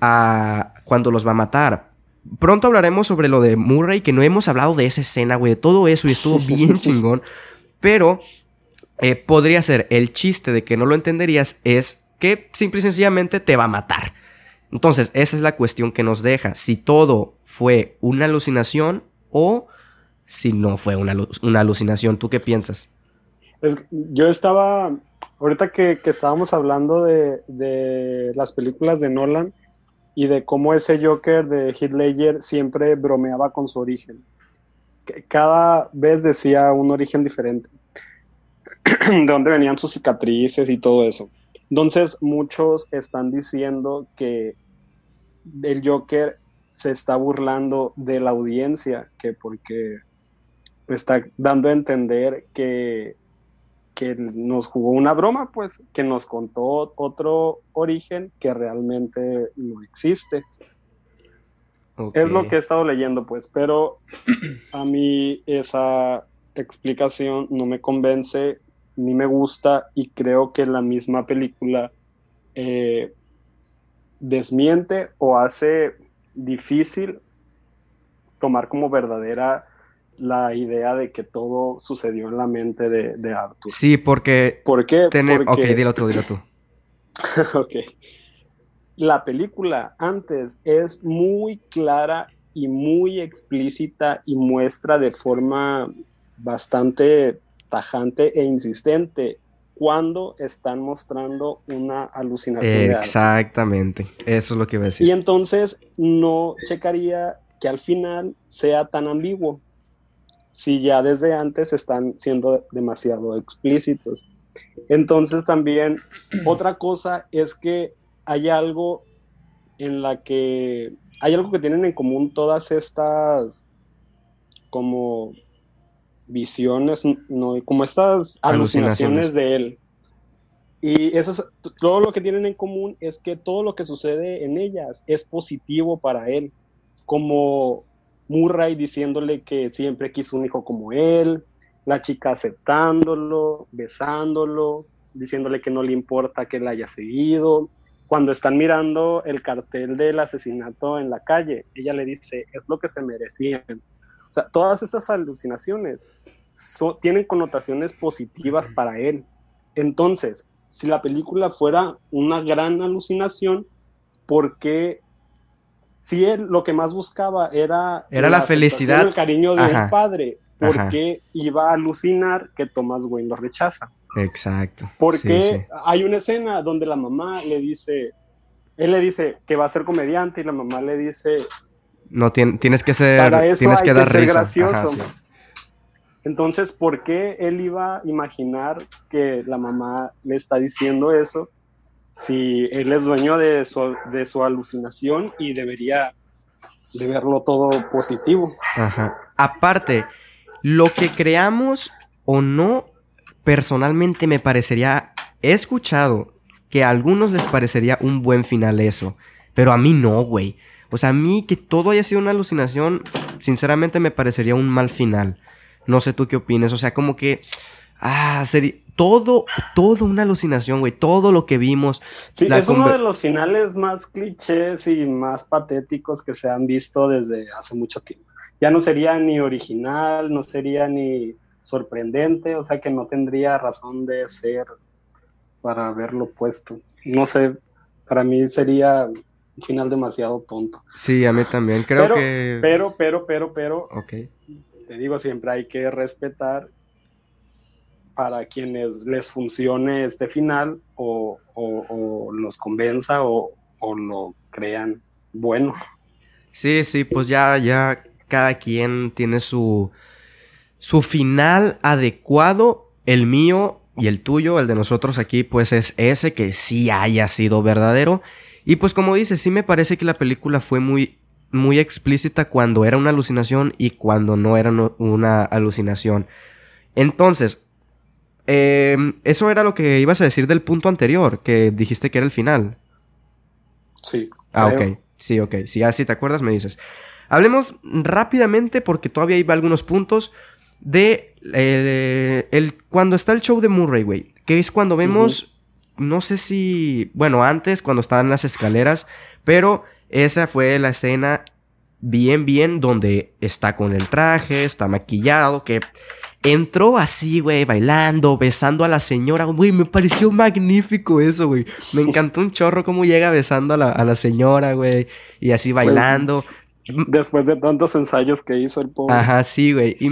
a cuando los va a matar. pronto hablaremos sobre lo de Murray, que no hemos hablado de esa escena, güey, de todo eso y estuvo bien [LAUGHS] chingón. Pero eh, podría ser el chiste de que no lo entenderías es que simple y sencillamente te va a matar. Entonces, esa es la cuestión que nos deja. Si todo fue una alucinación o si no fue una, alucinación. ¿Tú qué piensas? yo estaba, ahorita que, estábamos hablando de, las películas de Nolan y de cómo ese Joker de Heath Ledger siempre bromeaba con su origen. Cada vez decía un origen diferente. [CLEARS THROAT] de dónde venían sus cicatrices y todo eso. Entonces, muchos están diciendo que el Joker se está burlando de la audiencia, que porque está dando a entender que, que nos jugó una broma, pues, que nos contó otro origen que realmente no existe. Es lo que he estado leyendo, pues, pero [CLEARS THROAT] a mí esa explicación no me convence ni me gusta y creo que la misma película eh, desmiente o hace difícil tomar como verdadera la idea de que todo sucedió en la mente de, Arthur. Sí, porque... ¿Por qué? Ok, dilo tú, dilo tú. [LAUGHS] ok. La película antes es muy clara y muy explícita y muestra de forma bastante tajante e insistente cuando están mostrando una alucinación. Exactamente, eso es lo que iba a decir. Y entonces no checaría que al final sea tan ambiguo, si ya desde antes están siendo demasiado explícitos. Entonces también [CLEARS THROAT] otra cosa es que hay algo en la que hay algo que tienen en común todas estas como visiones, no, como estas alucinaciones, de él. Y eso todo lo que tienen en común es que todo lo que sucede en ellas es positivo para él. Como Murray diciéndole que siempre quiso un hijo como él, la chica aceptándolo, besándolo, diciéndole que no le importa que él haya seguido. Cuando están mirando el cartel del asesinato en la calle, ella le dice, es lo que se merecían. O sea, todas estas alucinaciones tienen connotaciones positivas para él. Entonces, si la película fuera una gran alucinación, ¿por qué si él lo que más buscaba era, era la, felicidad, el cariño de un padre, ¿por qué iba a alucinar que Thomas Wayne lo rechaza? Exacto. Porque hay una escena donde la mamá le dice, él le dice que va a ser comediante y la mamá le dice, no tienes que ser, tienes que dar que gracioso. Entonces, ¿por qué él iba a imaginar que la mamá le está diciendo eso si él es dueño de su, de su alucinación y debería de verlo todo positivo? Ajá. Aparte, lo que creamos o no, personalmente me parecería, he escuchado que a algunos les parecería un buen final eso, pero a mí no, güey. O sea, a mí que todo haya sido una alucinación, sinceramente me parecería un mal final. No sé tú qué opinas. O sea, como que. Ah, sería. Todo, todo una alucinación, güey. Todo lo que vimos. Sí, es uno de los finales más clichés y más patéticos que se han visto desde hace mucho tiempo. Ya no sería ni original, no sería ni sorprendente, o sea que no tendría razón de ser para haberlo puesto. No sé, para mí sería un final demasiado tonto. Sí, a mí también. Creo que. Pero, pero, pero, pero. Ok te digo, siempre hay que respetar para quienes les funcione este final o, los convenza o, lo crean bueno. Sí, sí, pues ya, ya cada quien tiene su, su final adecuado. El mío y el tuyo, el de nosotros aquí, pues es ese que sí haya sido verdadero. Y pues como dices, sí me parece que la película fue muy muy explícita cuando era una alucinación y cuando no era una alucinación. Entonces, em, eso era lo que ibas a decir del punto anterior, que dijiste que era el final. Sí. Ah, ok. Sí, ok. Si así te acuerdas, me dices. Hablemos rápidamente, porque todavía hay algunos puntos, de eh, el, cuando está el show de Murray, güey. Que es cuando vemos, no sé si, bueno, antes, cuando estaban las escaleras, pero esa fue la escena bien, bien, donde está con el traje, está maquillado, que entró así, güey, bailando, besando a la señora. Güey, me pareció magnífico eso, güey. Me encantó un chorro cómo llega besando a la, señora, güey, y así pues, bailando. después de tantos ensayos que hizo el pobre. Ajá, sí, güey. Y,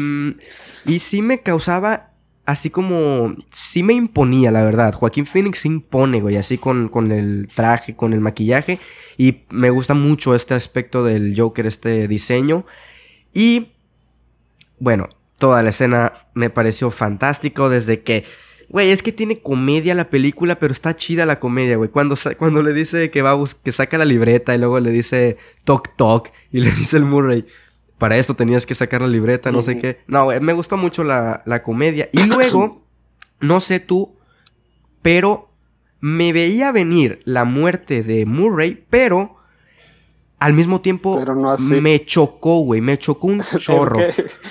y sí me causaba así como. Sí me imponía, la verdad. Joaquín Phoenix se impone, güey, así con, con el traje, con el maquillaje. Y me gusta mucho este aspecto del Joker, este diseño. Y. Bueno, toda la escena me pareció fantástico desde que... Güey, es que tiene comedia la película, pero está chida la comedia, güey. Cuando, cuando le dice que va a que saca la libreta y luego le dice toc toc y [LAUGHS] le dice el Murray, para esto tenías que sacar la libreta, no sé qué. No, güey, me gustó mucho la, la comedia. Y [CLEARS THROAT] luego, no sé tú, pero me veía venir la muerte de Murray, pero al mismo tiempo me chocó, güey, me chocó un [LAUGHS] chorro.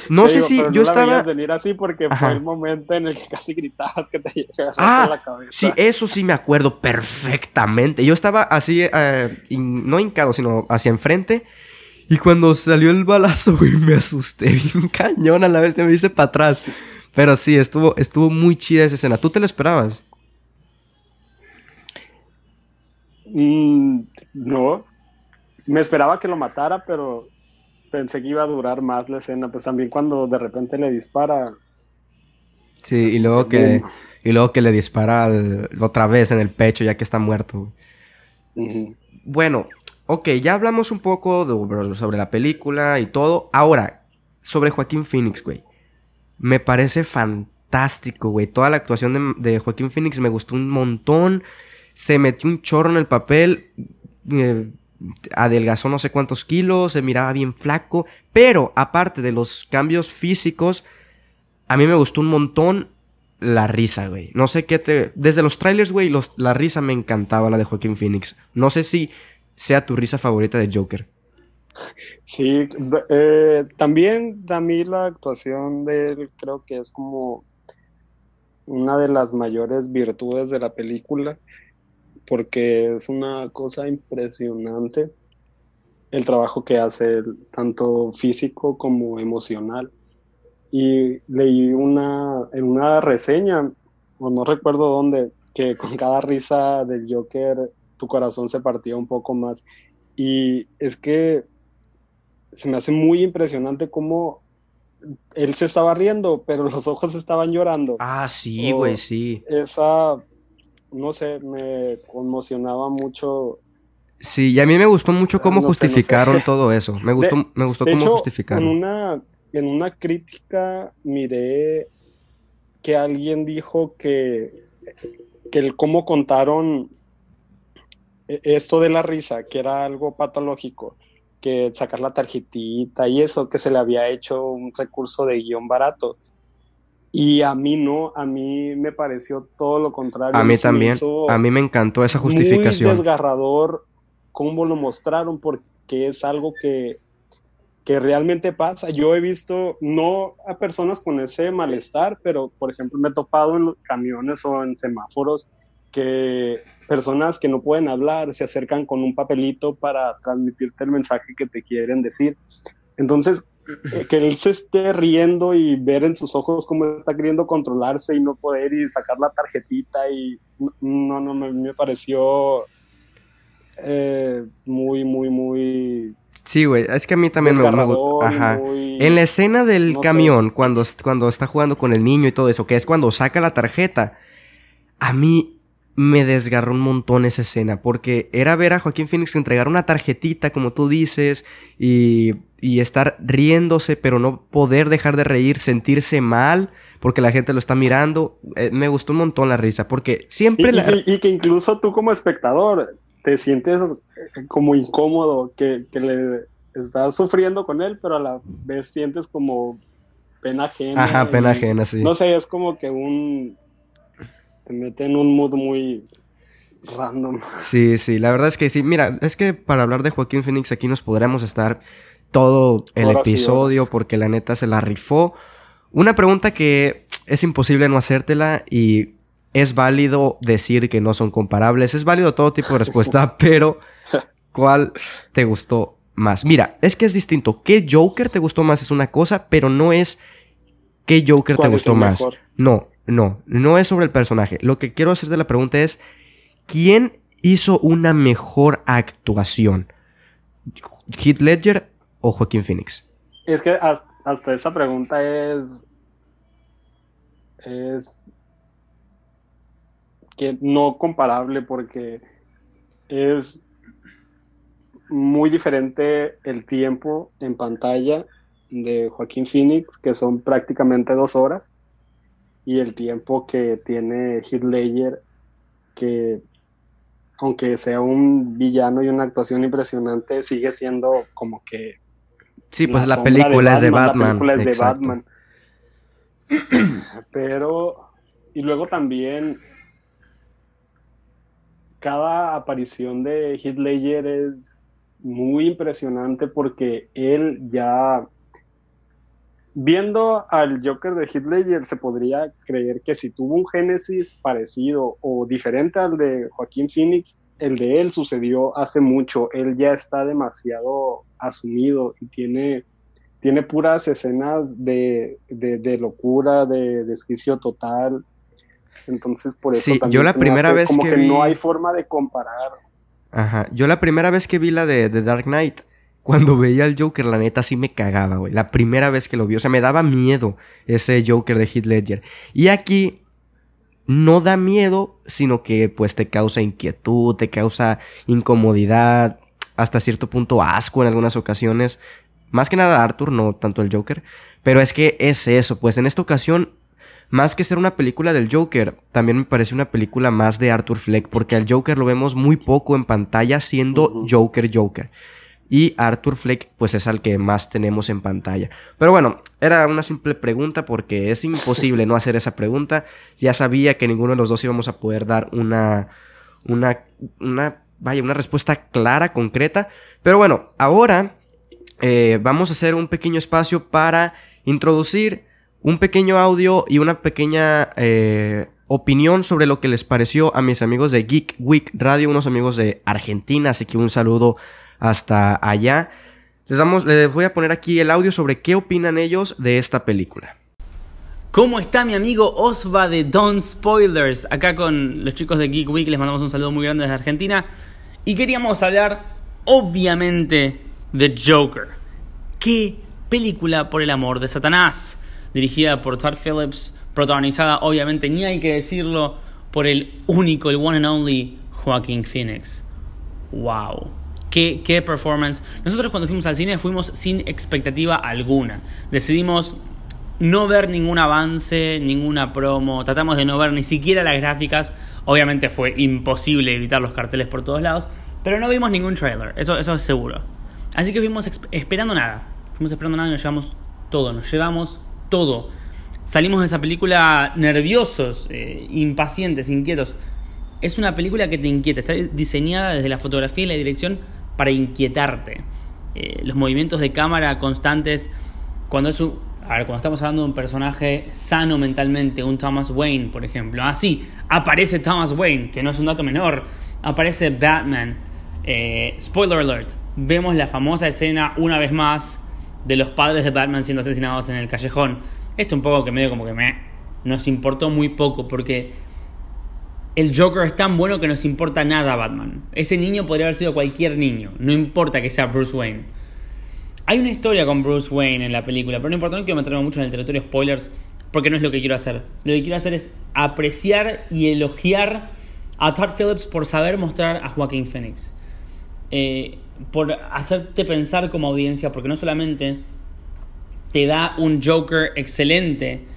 no sé si yo estaba venir así porque fue el momento en el que casi gritabas que te [LAUGHS] llegaba ah, la cabeza. Sí, eso sí me acuerdo perfectamente. Yo estaba así eh, no hincado, sino hacia enfrente y cuando salió el balazo, [LAUGHS] güey, me asusté bien cañón a la vez me hice para atrás. Pero sí, estuvo estuvo muy chida esa escena. ¿Tú te la esperabas? Mm, no, me esperaba que lo matara, pero pensé que iba a durar más la escena. Pues también cuando de repente le dispara. Sí, y luego que, y luego que le dispara otra vez en el pecho ya que está muerto. Bueno, ok, ya hablamos un poco sobre la película y todo. Ahora, sobre Joaquín Phoenix, güey. Me parece fantástico, güey. Toda la actuación de, de, Joaquín Phoenix me gustó un montón. Se metió un chorro en el papel. Eh, adelgazó no sé cuántos kilos, se miraba bien flaco, pero aparte de los cambios físicos, a mí me gustó un montón la risa, güey. No sé qué te... Desde los trailers, güey, la risa me encantaba, la de Joaquín Phoenix. No sé si sea tu risa favorita de Joker. Sí, eh, también a mí la actuación de él creo que es como una de las mayores virtudes de la película porque es una cosa impresionante el trabajo que hace, tanto físico como emocional. Y leí una, en una reseña, o no recuerdo dónde, que [LAUGHS] con cada risa del Joker tu corazón se partía un poco más. Y es que se me hace muy impresionante cómo él se estaba riendo, pero [LAUGHS] los ojos estaban llorando. Ah, sí, güey, sí. Esa no sé, me conmocionaba mucho. Sí, y a mí me gustó mucho cómo justificaron todo [LAUGHS] eso. Me gustó, me gustó cómo justificaron. En una, en una crítica miré que alguien dijo que, que el cómo contaron e, esto de la risa, que era algo patológico, que sacar la tarjetita y eso, que se le había hecho un recurso de guion barato. Y a mí no, a mí me pareció todo lo contrario. A mí también, a mí me encantó esa justificación. Muy desgarrador cómo lo mostraron porque es algo que, que realmente pasa. Yo he visto, no a personas con ese malestar, pero por ejemplo me he topado en los camiones o en semáforos que personas que no pueden hablar se acercan con un papelito para transmitirte el mensaje que te quieren decir. Entonces, que él se esté riendo y ver en sus ojos cómo está queriendo controlarse y no poder y sacar la tarjetita y no, no, me, pareció eh, muy, muy, muy... Sí, güey, es que a mí también me, gusta. Ajá. En la escena del camión, cuando, cuando está jugando con el niño y todo eso, que es cuando saca la tarjeta, a mí me desgarró un montón esa escena, porque era ver a Joaquín Phoenix entregar una tarjetita, como tú dices, y, y, estar riéndose, pero no poder dejar de reír, sentirse mal, porque la gente lo está mirando. Eh, me gustó un montón la risa, porque siempre... Y, y, que incluso tú como espectador te sientes eh, como incómodo, que, que le estás sufriendo con él, pero a la vez sientes como pena ajena. Ajá, pena ajena, sí. No sé, es como que un te mete en un mood muy random. Sí, sí, la verdad es que sí. Mira, es que para hablar de Joaquín Phoenix aquí nos podríamos estar todo el episodio porque la neta se la rifó. Una pregunta que es imposible no hacértela y es válido decir que no son comparables. Es válido todo tipo de respuesta, [LAUGHS] pero ¿cuál te gustó más? Mira, es que es distinto. ¿Qué Joker te gustó más? Es una cosa, pero no es qué Joker te gustó más. No, no, no es sobre el personaje. Lo que quiero hacerte la pregunta es, ¿quién hizo una mejor actuación? ¿Heath Ledger o Joaquín Phoenix? Es que hasta esa pregunta es... Es que no comparable porque es muy diferente el tiempo en pantalla de Joaquín Phoenix, que son prácticamente dos horas, y el tiempo que tiene Heath Ledger, que aunque sea un villano y una actuación impresionante, sigue siendo como que... Sí, pues la, película es de Batman. La película es de Batman. [CLEARS THROAT] Pero, y luego también cada aparición de Heath Ledger es muy impresionante porque él ya viendo al Joker de Heath Ledger se podría creer que si tuvo un génesis parecido o diferente al de Joaquín Phoenix, el de él sucedió hace mucho. Él ya está demasiado asumido y tiene, tiene puras escenas de, de, locura, de desquicio total. Entonces, por eso sí, yo la primera vez como que, no hay forma de comparar. Ajá, yo la primera vez que vi la de, Dark Knight, cuando veía al Joker, la neta sí me cagaba, güey. La primera vez que lo vi, o sea, me daba miedo ese Joker de Heath Ledger. Y aquí no da miedo, sino que pues te causa inquietud, te causa incomodidad, hasta cierto punto asco en algunas ocasiones. Más que nada Arthur, no tanto el Joker. Pero es que es eso, pues en esta ocasión más que ser una película del Joker, también me parece una película más de Arthur Fleck, porque al Joker lo vemos muy poco en pantalla siendo Joker Joker. Y Arthur Fleck, pues es al que más tenemos en pantalla. Pero bueno, era una simple pregunta porque es imposible no hacer esa pregunta. Ya sabía que ninguno de los dos íbamos a poder dar una, una, una, vaya, una respuesta clara, concreta. Pero bueno, ahora eh, vamos a hacer un pequeño espacio para introducir un pequeño audio y una pequeña eh, opinión sobre lo que les pareció a mis amigos de Geek Week Radio, unos amigos de Argentina, así que un saludo hasta allá. Les, damos, les voy a poner aquí el audio sobre qué opinan ellos de esta película. ¿Cómo está mi amigo Osva de Don't Spoilers? Acá con los chicos de Geek Week les mandamos un saludo muy grande desde Argentina. Y queríamos hablar, obviamente, de Joker. ¿Qué película por el amor de Satanás? dirigida por Todd Phillips, protagonizada obviamente, ni hay que decirlo, por el único, el one and only Joaquín Phoenix. ¡Wow! ¿Qué, qué performance. Nosotros cuando fuimos al cine fuimos sin expectativa alguna. Decidimos no ver ningún avance, ninguna promo, tratamos de no ver ni siquiera las gráficas. Obviamente fue imposible evitar los carteles por todos lados, pero no vimos ningún trailer, eso, eso es seguro. Así que fuimos esperando nada. Fuimos esperando nada y nos llevamos todo, nos llevamos todo. Salimos de esa película nerviosos, eh, impacientes, inquietos. Es una película que te inquieta, está diseñada desde la fotografía y la dirección para inquietarte. Eh, los movimientos de cámara constantes, cuando es un, cuando estamos hablando de un personaje sano mentalmente, un Thomas Wayne, por ejemplo. Así, ah, aparece Thomas Wayne, que no es un dato menor. Aparece Batman. Eh, spoiler alert. Vemos la famosa escena una vez más de los padres de Batman siendo asesinados en el callejón. Esto un poco que medio como que me nos importó muy poco porque el Joker es tan bueno que nos importa nada a Batman. Ese niño podría haber sido cualquier niño, no importa que sea Bruce Wayne. Hay una historia con Bruce Wayne en la película, pero no importa, no quiero meterme mucho en el territorio spoilers porque no es lo que quiero hacer. Lo que quiero hacer es apreciar y elogiar a Todd Phillips por saber mostrar a Joaquín Phoenix. Eh, por hacerte pensar como audiencia, porque no solamente te da un Joker excelente,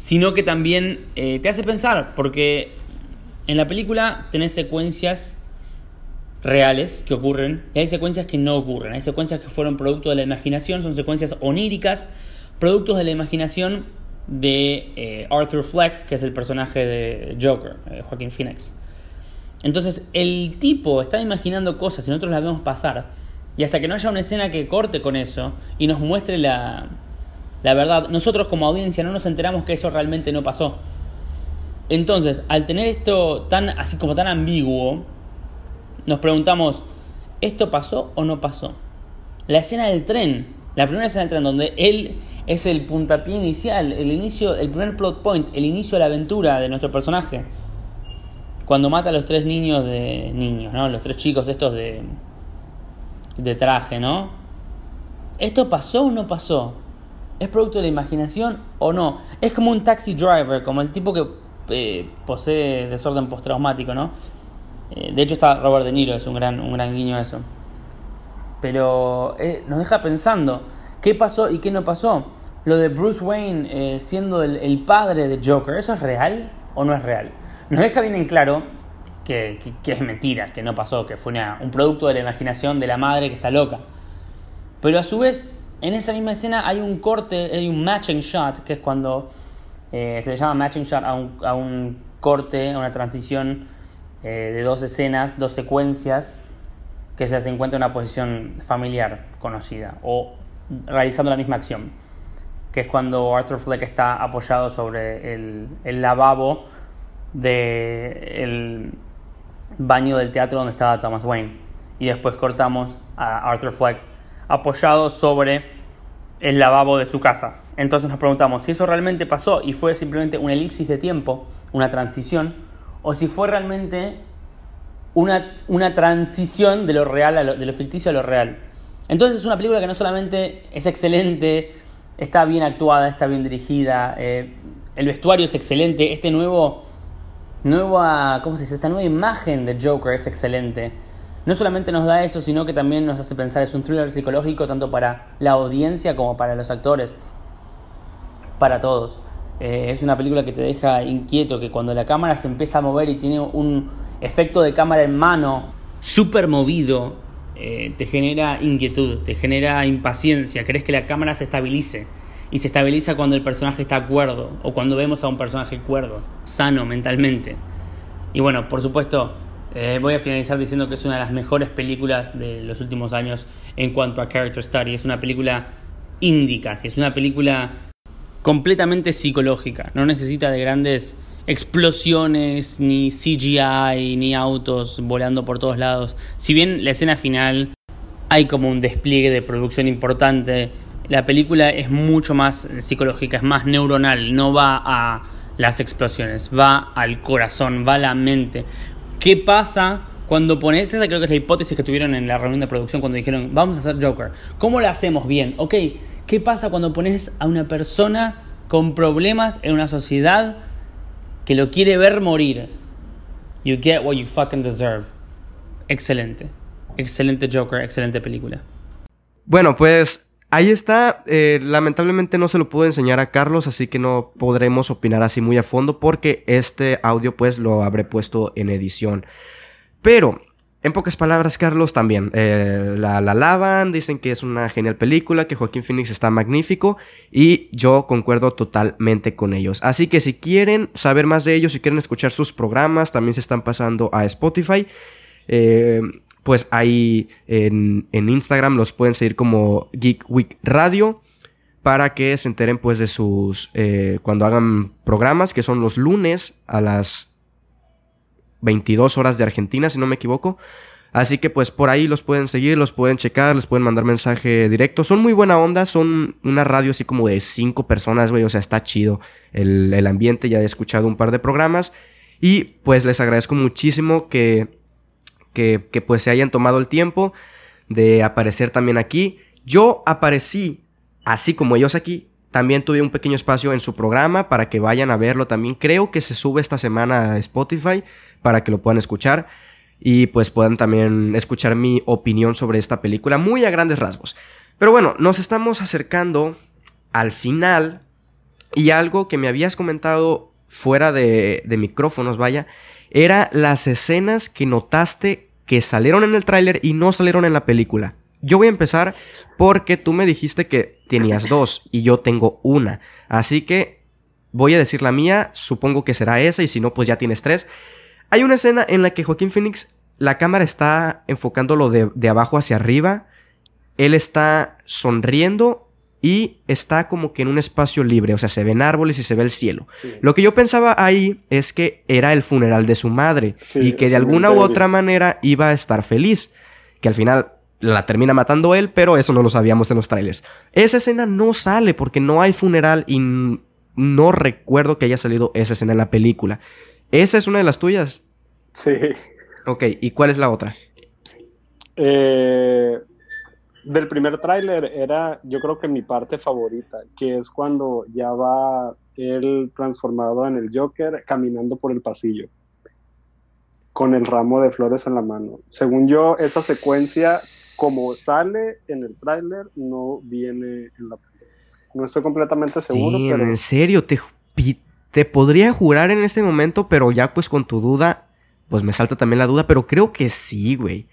sino que también eh, te hace pensar, porque en la película tenés secuencias reales que ocurren y hay secuencias que no ocurren, hay secuencias que fueron producto de la imaginación, son secuencias oníricas, productos de la imaginación de eh, Arthur Fleck, que es el personaje de Joker, Joaquín Phoenix. Entonces el tipo está imaginando cosas y nosotros las vemos pasar. Y hasta que no haya una escena que corte con eso y nos muestre la, la verdad, nosotros como audiencia no nos enteramos que eso realmente no pasó. Entonces, al tener esto tan así como tan ambiguo, nos preguntamos, ¿esto pasó o no pasó? La escena del tren, la primera escena del tren, donde él es el puntapié inicial, el inicio, el primer plot point, el inicio de la aventura de nuestro personaje. Cuando mata a los tres niños de. niños, ¿no? Los tres chicos estos de. de traje, ¿no? ¿Esto pasó o no pasó? ¿Es producto de la imaginación o no? Es como un taxi driver, como el tipo que eh, posee desorden postraumático, ¿no? Eh, de hecho está Robert De Niro, es un gran, un gran guiño eso. Pero eh, nos deja pensando, ¿qué pasó y qué no pasó? Lo de Bruce Wayne siendo el, padre de Joker, ¿eso es real o no es real? Nos deja bien en claro que, es mentira, que no pasó, que fue un producto de la imaginación de la madre que está loca. Pero a su vez, en esa misma escena hay un corte, hay un matching shot, que es cuando se le llama matching shot a un, a un corte, a una transición eh, de dos escenas, dos secuencias que se encuentra en una posición familiar conocida o realizando la misma acción, que es cuando Arthur Fleck está apoyado sobre el, el lavabo del baño del teatro donde estaba Thomas Wayne. Y después cortamos a Arthur Fleck apoyado sobre el lavabo de su casa. Entonces nos preguntamos si eso realmente pasó y fue simplemente una elipsis de tiempo, una transición, o si fue realmente una, una transición de lo real de lo ficticio a lo real. Entonces es una película que no solamente es excelente, está bien actuada, está bien dirigida, eh, el vestuario es excelente, este nuevo, nueva, ¿cómo se dice? Esta nueva imagen de Joker es excelente. No solamente nos da eso, sino que también nos hace pensar, es un thriller psicológico tanto para la audiencia como para los actores, para todos. Eh, es una película que te deja inquieto, que cuando la cámara se empieza a mover y tiene un efecto de cámara en mano súper movido, eh, te genera inquietud, te genera impaciencia, crees que la cámara se estabilice. Y se estabiliza cuando el personaje está acuerdo o cuando vemos a un personaje cuerdo, sano mentalmente. Y bueno, por supuesto, eh, voy a finalizar diciendo que es una de las mejores películas de los últimos años en cuanto a character study. Es una película índica, es una película completamente psicológica, no necesita de grandes explosiones, ni CGI, ni autos volando por todos lados. Si bien la escena final hay como un despliegue de producción importante, la película es mucho más psicológica, es más neuronal, no va a las explosiones, va al corazón, va a la mente. ¿Qué pasa cuando pones, esta creo que es la hipótesis que tuvieron en la reunión de producción cuando dijeron, vamos a hacer Joker, ¿cómo la hacemos bien? Ok, ¿Qué pasa cuando pones a una persona con problemas en una sociedad que lo quiere ver morir? You get what you fucking deserve. Excelente. Excelente Joker, excelente película. Bueno, pues ahí está. Eh, lamentablemente no se lo puedo enseñar a Carlos, así que no podremos opinar así muy a fondo porque este audio pues lo habré puesto en edición. Pero en pocas palabras, Carlos también eh, la, la lavan, dicen que es una genial película, que Joaquín Phoenix está magnífico y yo concuerdo totalmente con ellos. Así que si quieren saber más de ellos, si quieren escuchar sus programas, también se están pasando a Spotify. Eh, pues ahí en, Instagram los pueden seguir como Geek Week Radio para que se enteren pues de sus eh, cuando hagan programas que son los lunes a las 22 horas de Argentina, si no me equivoco. Así que pues por ahí los pueden seguir, los pueden checar, les pueden mandar mensaje directo. Son muy buena onda, son una radio así como de 5 personas, güey. O sea, está chido el, ambiente, ya he escuchado un par de programas. Y pues les agradezco muchísimo que, que, que pues se hayan tomado el tiempo de aparecer también aquí. Yo aparecí, así como ellos aquí, también tuve un pequeño espacio en su programa para que vayan a verlo también. Creo que se sube esta semana a Spotify para que lo puedan escuchar y pues puedan también escuchar mi opinión sobre esta película muy a grandes rasgos. Pero bueno, nos estamos acercando al final y algo que me habías comentado fuera de, de micrófonos, vaya, era las escenas que notaste que salieron en el tráiler y no salieron en la película. Yo voy a empezar porque tú me dijiste que tenías dos y yo tengo una. Así que voy a decir la mía, supongo que será esa y si no, pues ya tienes tres. Hay una escena en la que Joaquín Phoenix, la cámara está enfocándolo de, de abajo hacia arriba. Él está sonriendo y está como que en un espacio libre, o sea, se ven árboles y se ve el cielo. Lo que yo pensaba ahí es que era el funeral de su madre y que de alguna u otra manera iba a estar feliz. que al final la termina matando él, pero eso no lo sabíamos en los trailers. Esa escena no sale porque no hay funeral y no recuerdo que haya salido esa escena en la película. ¿Esa es una de las tuyas? Sí. Ok, ¿y cuál es la otra? Eh, del primer tráiler era, yo creo que mi parte favorita, que es cuando ya va él transformado en el Joker caminando por el pasillo con el ramo de flores en la mano. Según yo, esa secuencia, como sale en el tráiler, no viene en la. No estoy completamente seguro, pero... En serio, te, te podría jurar en este momento, pero ya pues con tu duda, pues me salta también la duda, pero creo que sí, güey.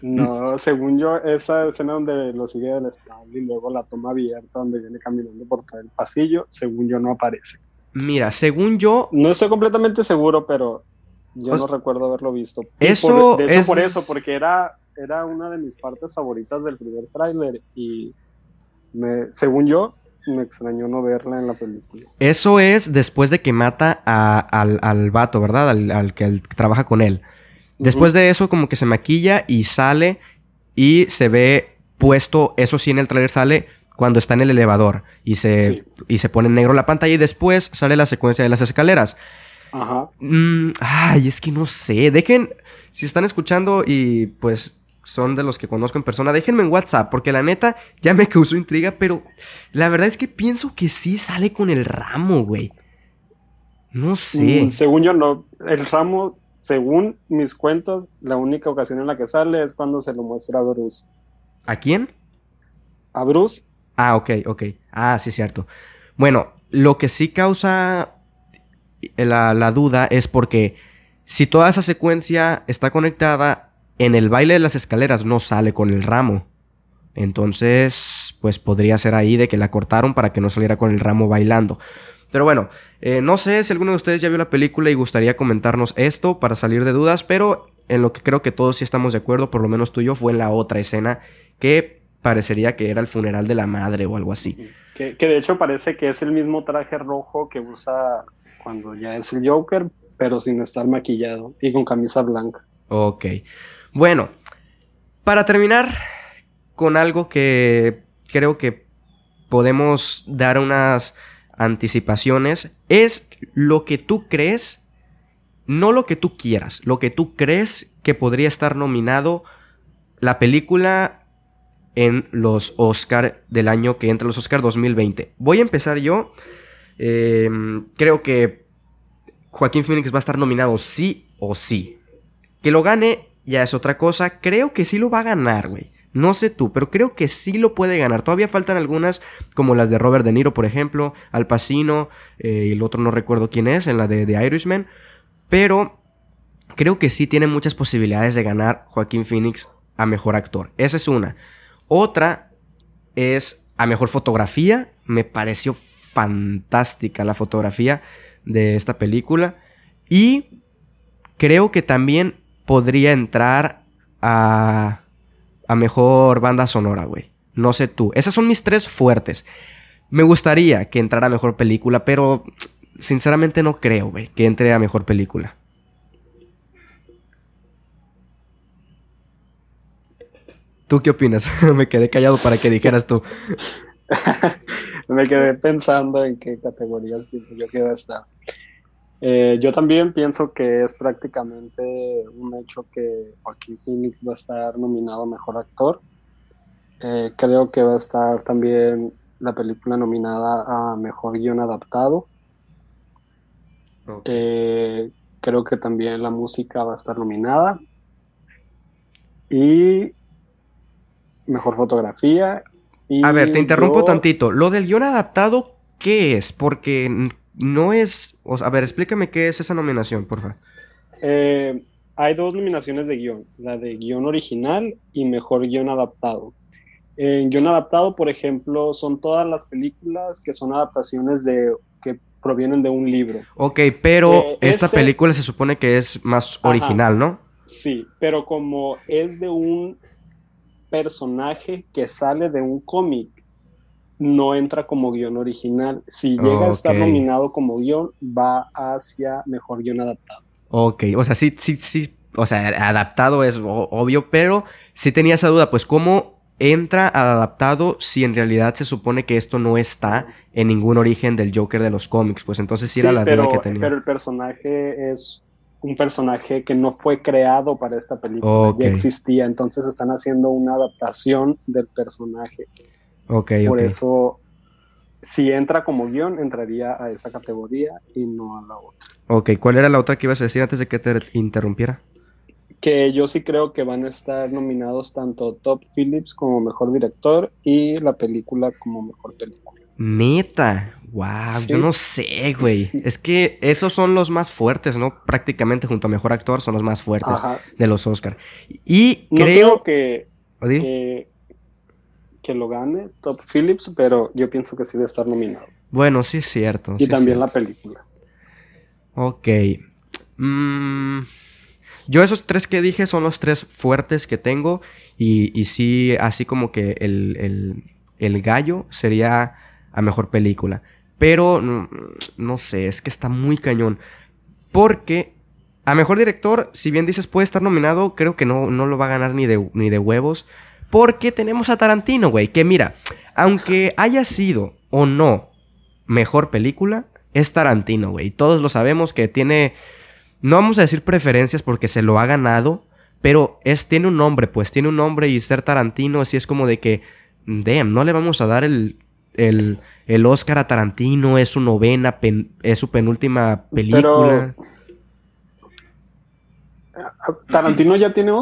No, según yo, esa escena donde lo sigue del estable y luego la toma abierta donde viene caminando por todo el pasillo, según yo no aparece. Mira, según yo... No estoy completamente seguro, pero yo no recuerdo haberlo visto. Eso de hecho, por eso, porque era, era una de mis partes favoritas del primer tráiler y me, según yo, me extrañó no verla en la película. Eso es después de que mata al, al vato, ¿verdad? Al, que trabaja con él. Después de eso, como que se maquilla y sale y se ve puesto, eso sí en el trailer sale cuando está en el elevador y se, y se pone en negro la pantalla y después sale la secuencia de las escaleras. Ajá. Mm, ay, es que no sé. Dejen, si están escuchando y pues son de los que conozco en persona, déjenme en WhatsApp, porque la neta ya me [LAUGHS] causó intriga, pero la verdad es que pienso que sí sale con el ramo, güey. No sé. Mm, según yo, no. El ramo según mis cuentos, la única ocasión en la que sale es cuando se lo muestra a Bruce. ¿A quién? A Bruce. Ah, ok, ok. Ah, sí, cierto. Bueno, lo que sí causa la, la duda es porque si toda esa secuencia está conectada, en el baile de las escaleras no sale con el ramo. Entonces, pues podría ser ahí de que la cortaron para que no saliera con el ramo bailando. Pero bueno, eh, no sé si alguno de ustedes ya vio la película y gustaría comentarnos esto para salir de dudas, pero en lo que creo que todos sí estamos de acuerdo, por lo menos tú y yo, fue en la otra escena que parecería que era el funeral de la madre o algo así. Que, de hecho parece que es el mismo traje rojo que usa cuando ya es el Joker, pero sin estar maquillado y con camisa blanca. Ok. Bueno, para terminar con algo que creo que podemos dar unas anticipaciones es lo que tú crees, no lo que tú quieras, lo que tú crees que podría estar nominado la película en los Oscar del año que entra, los Oscar 2020. Voy a empezar yo. Em, creo que Joaquín Phoenix va a estar nominado sí o sí. Que lo gane ya es otra cosa. Creo que sí lo va a ganar, güey. No sé tú, pero creo que sí lo puede ganar. Todavía faltan algunas, como las de Robert De Niro, por ejemplo, Al Pacino, eh, y el otro no recuerdo quién es, en la de, The Irishman. Pero creo que sí tiene muchas posibilidades de ganar Joaquín Phoenix a mejor actor. Esa es una. Otra es a mejor fotografía. Me pareció fantástica la fotografía de esta película. Y creo que también podría entrar a a mejor banda sonora, güey. No sé tú. Esas son mis tres fuertes. Me gustaría que entrara a mejor película, pero sinceramente no creo, güey, que entre a mejor película. ¿Tú qué opinas? [LAUGHS] Me quedé callado para que dijeras tú. [LAUGHS] Me quedé pensando en qué categorías pienso yo que va a estar. Eh, yo también pienso que es prácticamente un hecho que Joaquín Phoenix va a estar nominado a Mejor Actor. Eh, creo que va a estar también la película nominada a Mejor Guión Adaptado. Eh, creo que también la música va a estar nominada. Y Mejor Fotografía. a ver, te interrumpo tantito. Lo del guion adaptado, ¿qué es? Porque no es. a ver, explícame qué es esa nominación, por favor. Eh, hay dos nominaciones de guion: la de guion original y mejor guion adaptado. En guion adaptado, por ejemplo, son todas las películas que son adaptaciones de que provienen de un libro. Ok, pero eh, esta este película se supone que es más original, ¿no? Sí, pero como es de un personaje que sale de un cómic no entra como guion original. Si llega a estar nominado como guion, va hacia mejor guion adaptado. Ok, o sea, sí, sí, sí o sea, adaptado es obvio, pero sí tenía esa duda, pues cómo entra adaptado si en realidad se supone que esto no está en ningún origen del Joker de los cómics, pues entonces sí, era la duda que tenía. Pero el personaje es un personaje que no fue creado para esta película, ya existía, entonces están haciendo una adaptación del personaje. Ok, Por eso, si entra como guion, entraría a esa categoría y no a la otra. Ok, ¿cuál era la otra que ibas a decir antes de que te interrumpiera? Que yo sí creo que van a estar nominados tanto Top Phillips como mejor director y la película como mejor película. Neta, wow, yo no sé, güey. [LAUGHS] Es que esos son los más fuertes, ¿no? Prácticamente junto a mejor actor son los más fuertes de los Oscar. Y creo, que, que, lo gane Top Phillips, pero yo pienso que sí debe estar nominado. Bueno, sí es cierto. Y también la película. Ok. Mm, yo esos tres que dije son los tres fuertes que tengo. Y, y sí, así como que el, el, el, gallo sería a mejor película. Pero no, sé, es que está muy cañón. Porque a mejor director, si bien dices puede estar nominado, creo que no, no lo va a ganar ni de, ni de huevos. Porque tenemos a Tarantino, güey. Que mira, aunque haya sido o no mejor película, es Tarantino, güey. Todos lo sabemos que tiene, no vamos a decir preferencias porque se lo ha ganado, pero es, tiene un nombre, pues tiene un nombre y ser Tarantino así es como de que, damn, no le vamos a dar el, el, el Oscar a Tarantino, es su novena, es su penúltima película. Tarantino ya tiene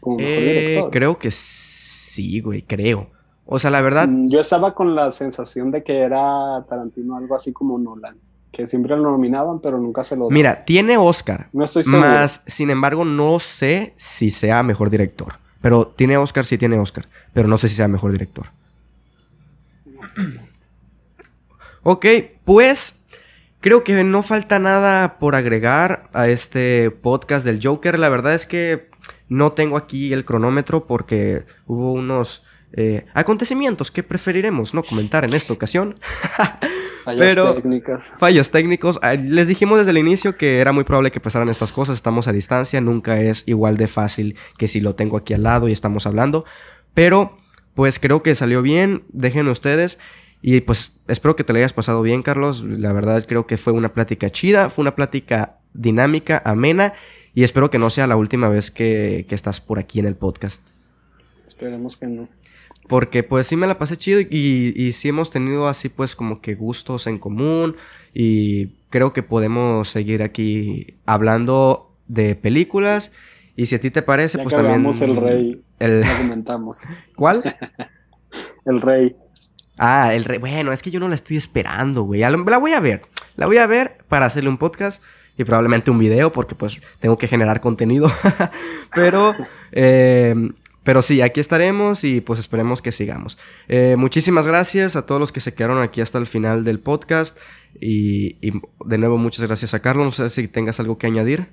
como eh, Creo que sí, güey, creo. O sea, la verdad. Mm, yo estaba con la sensación de que era Tarantino algo así como Nolan. Que siempre lo nominaban, pero nunca se lo. Mira, tiene Oscar. No estoy seguro. Más, sin embargo, no sé si sea mejor director. Pero tiene Oscar, sí tiene Oscar. Pero no sé si sea mejor director. ok, pues. Creo que no falta nada por agregar a este podcast del Joker. La verdad es que no tengo aquí el cronómetro porque hubo unos eh, acontecimientos que preferiremos no comentar en esta ocasión. [LAUGHS] fallas Pero, técnicas. Fallas técnicos. Ah, les dijimos desde el inicio que era muy probable que pasaran estas cosas. Estamos a distancia, nunca es igual de fácil que si lo tengo aquí al lado y estamos hablando. Pero, pues creo que salió bien. Dejen ustedes. Y pues espero que te lo hayas pasado bien, Carlos. La verdad es creo que fue una plática chida, fue una plática dinámica, amena. Y espero que no sea la última vez que, que estás por aquí en el podcast. Esperemos que no. Porque pues sí me la pasé chido y, y, sí hemos tenido así pues como que gustos en común y creo que podemos seguir aquí hablando de películas y si a ti te parece pues también... el rey. El... comentamos. [LAUGHS] ¿Cuál? [LAUGHS] el rey. Ah, el rey. Bueno, es que yo no la estoy esperando, güey. La voy a ver. La voy a ver para hacerle un podcast y probablemente un video porque pues tengo que generar contenido. [LAUGHS] Pero eh, pero sí, aquí estaremos y pues esperemos que sigamos. Eh, muchísimas gracias a todos los que se quedaron aquí hasta el final del podcast. Y, y, de nuevo muchas gracias a Carlos. No sé si tengas algo que añadir.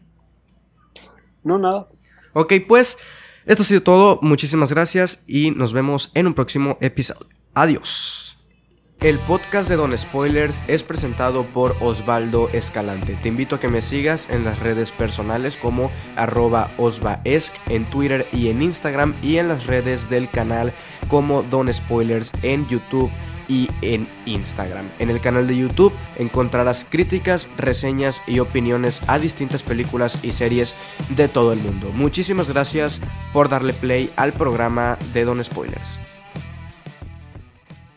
No, nada. Ok, pues esto ha sido todo. Muchísimas gracias y nos vemos en un próximo episodio. Adiós. El podcast de Don Spoilers es presentado por Osvaldo Escalante. Te invito a que me sigas en las redes personales como arroba osvaesc en Twitter y en Instagram y en las redes del canal como Don Spoilers en YouTube y en Instagram. En el canal de YouTube encontrarás críticas, reseñas y opiniones a distintas películas y series de todo el mundo. Muchísimas gracias por darle play al programa de Don Spoilers.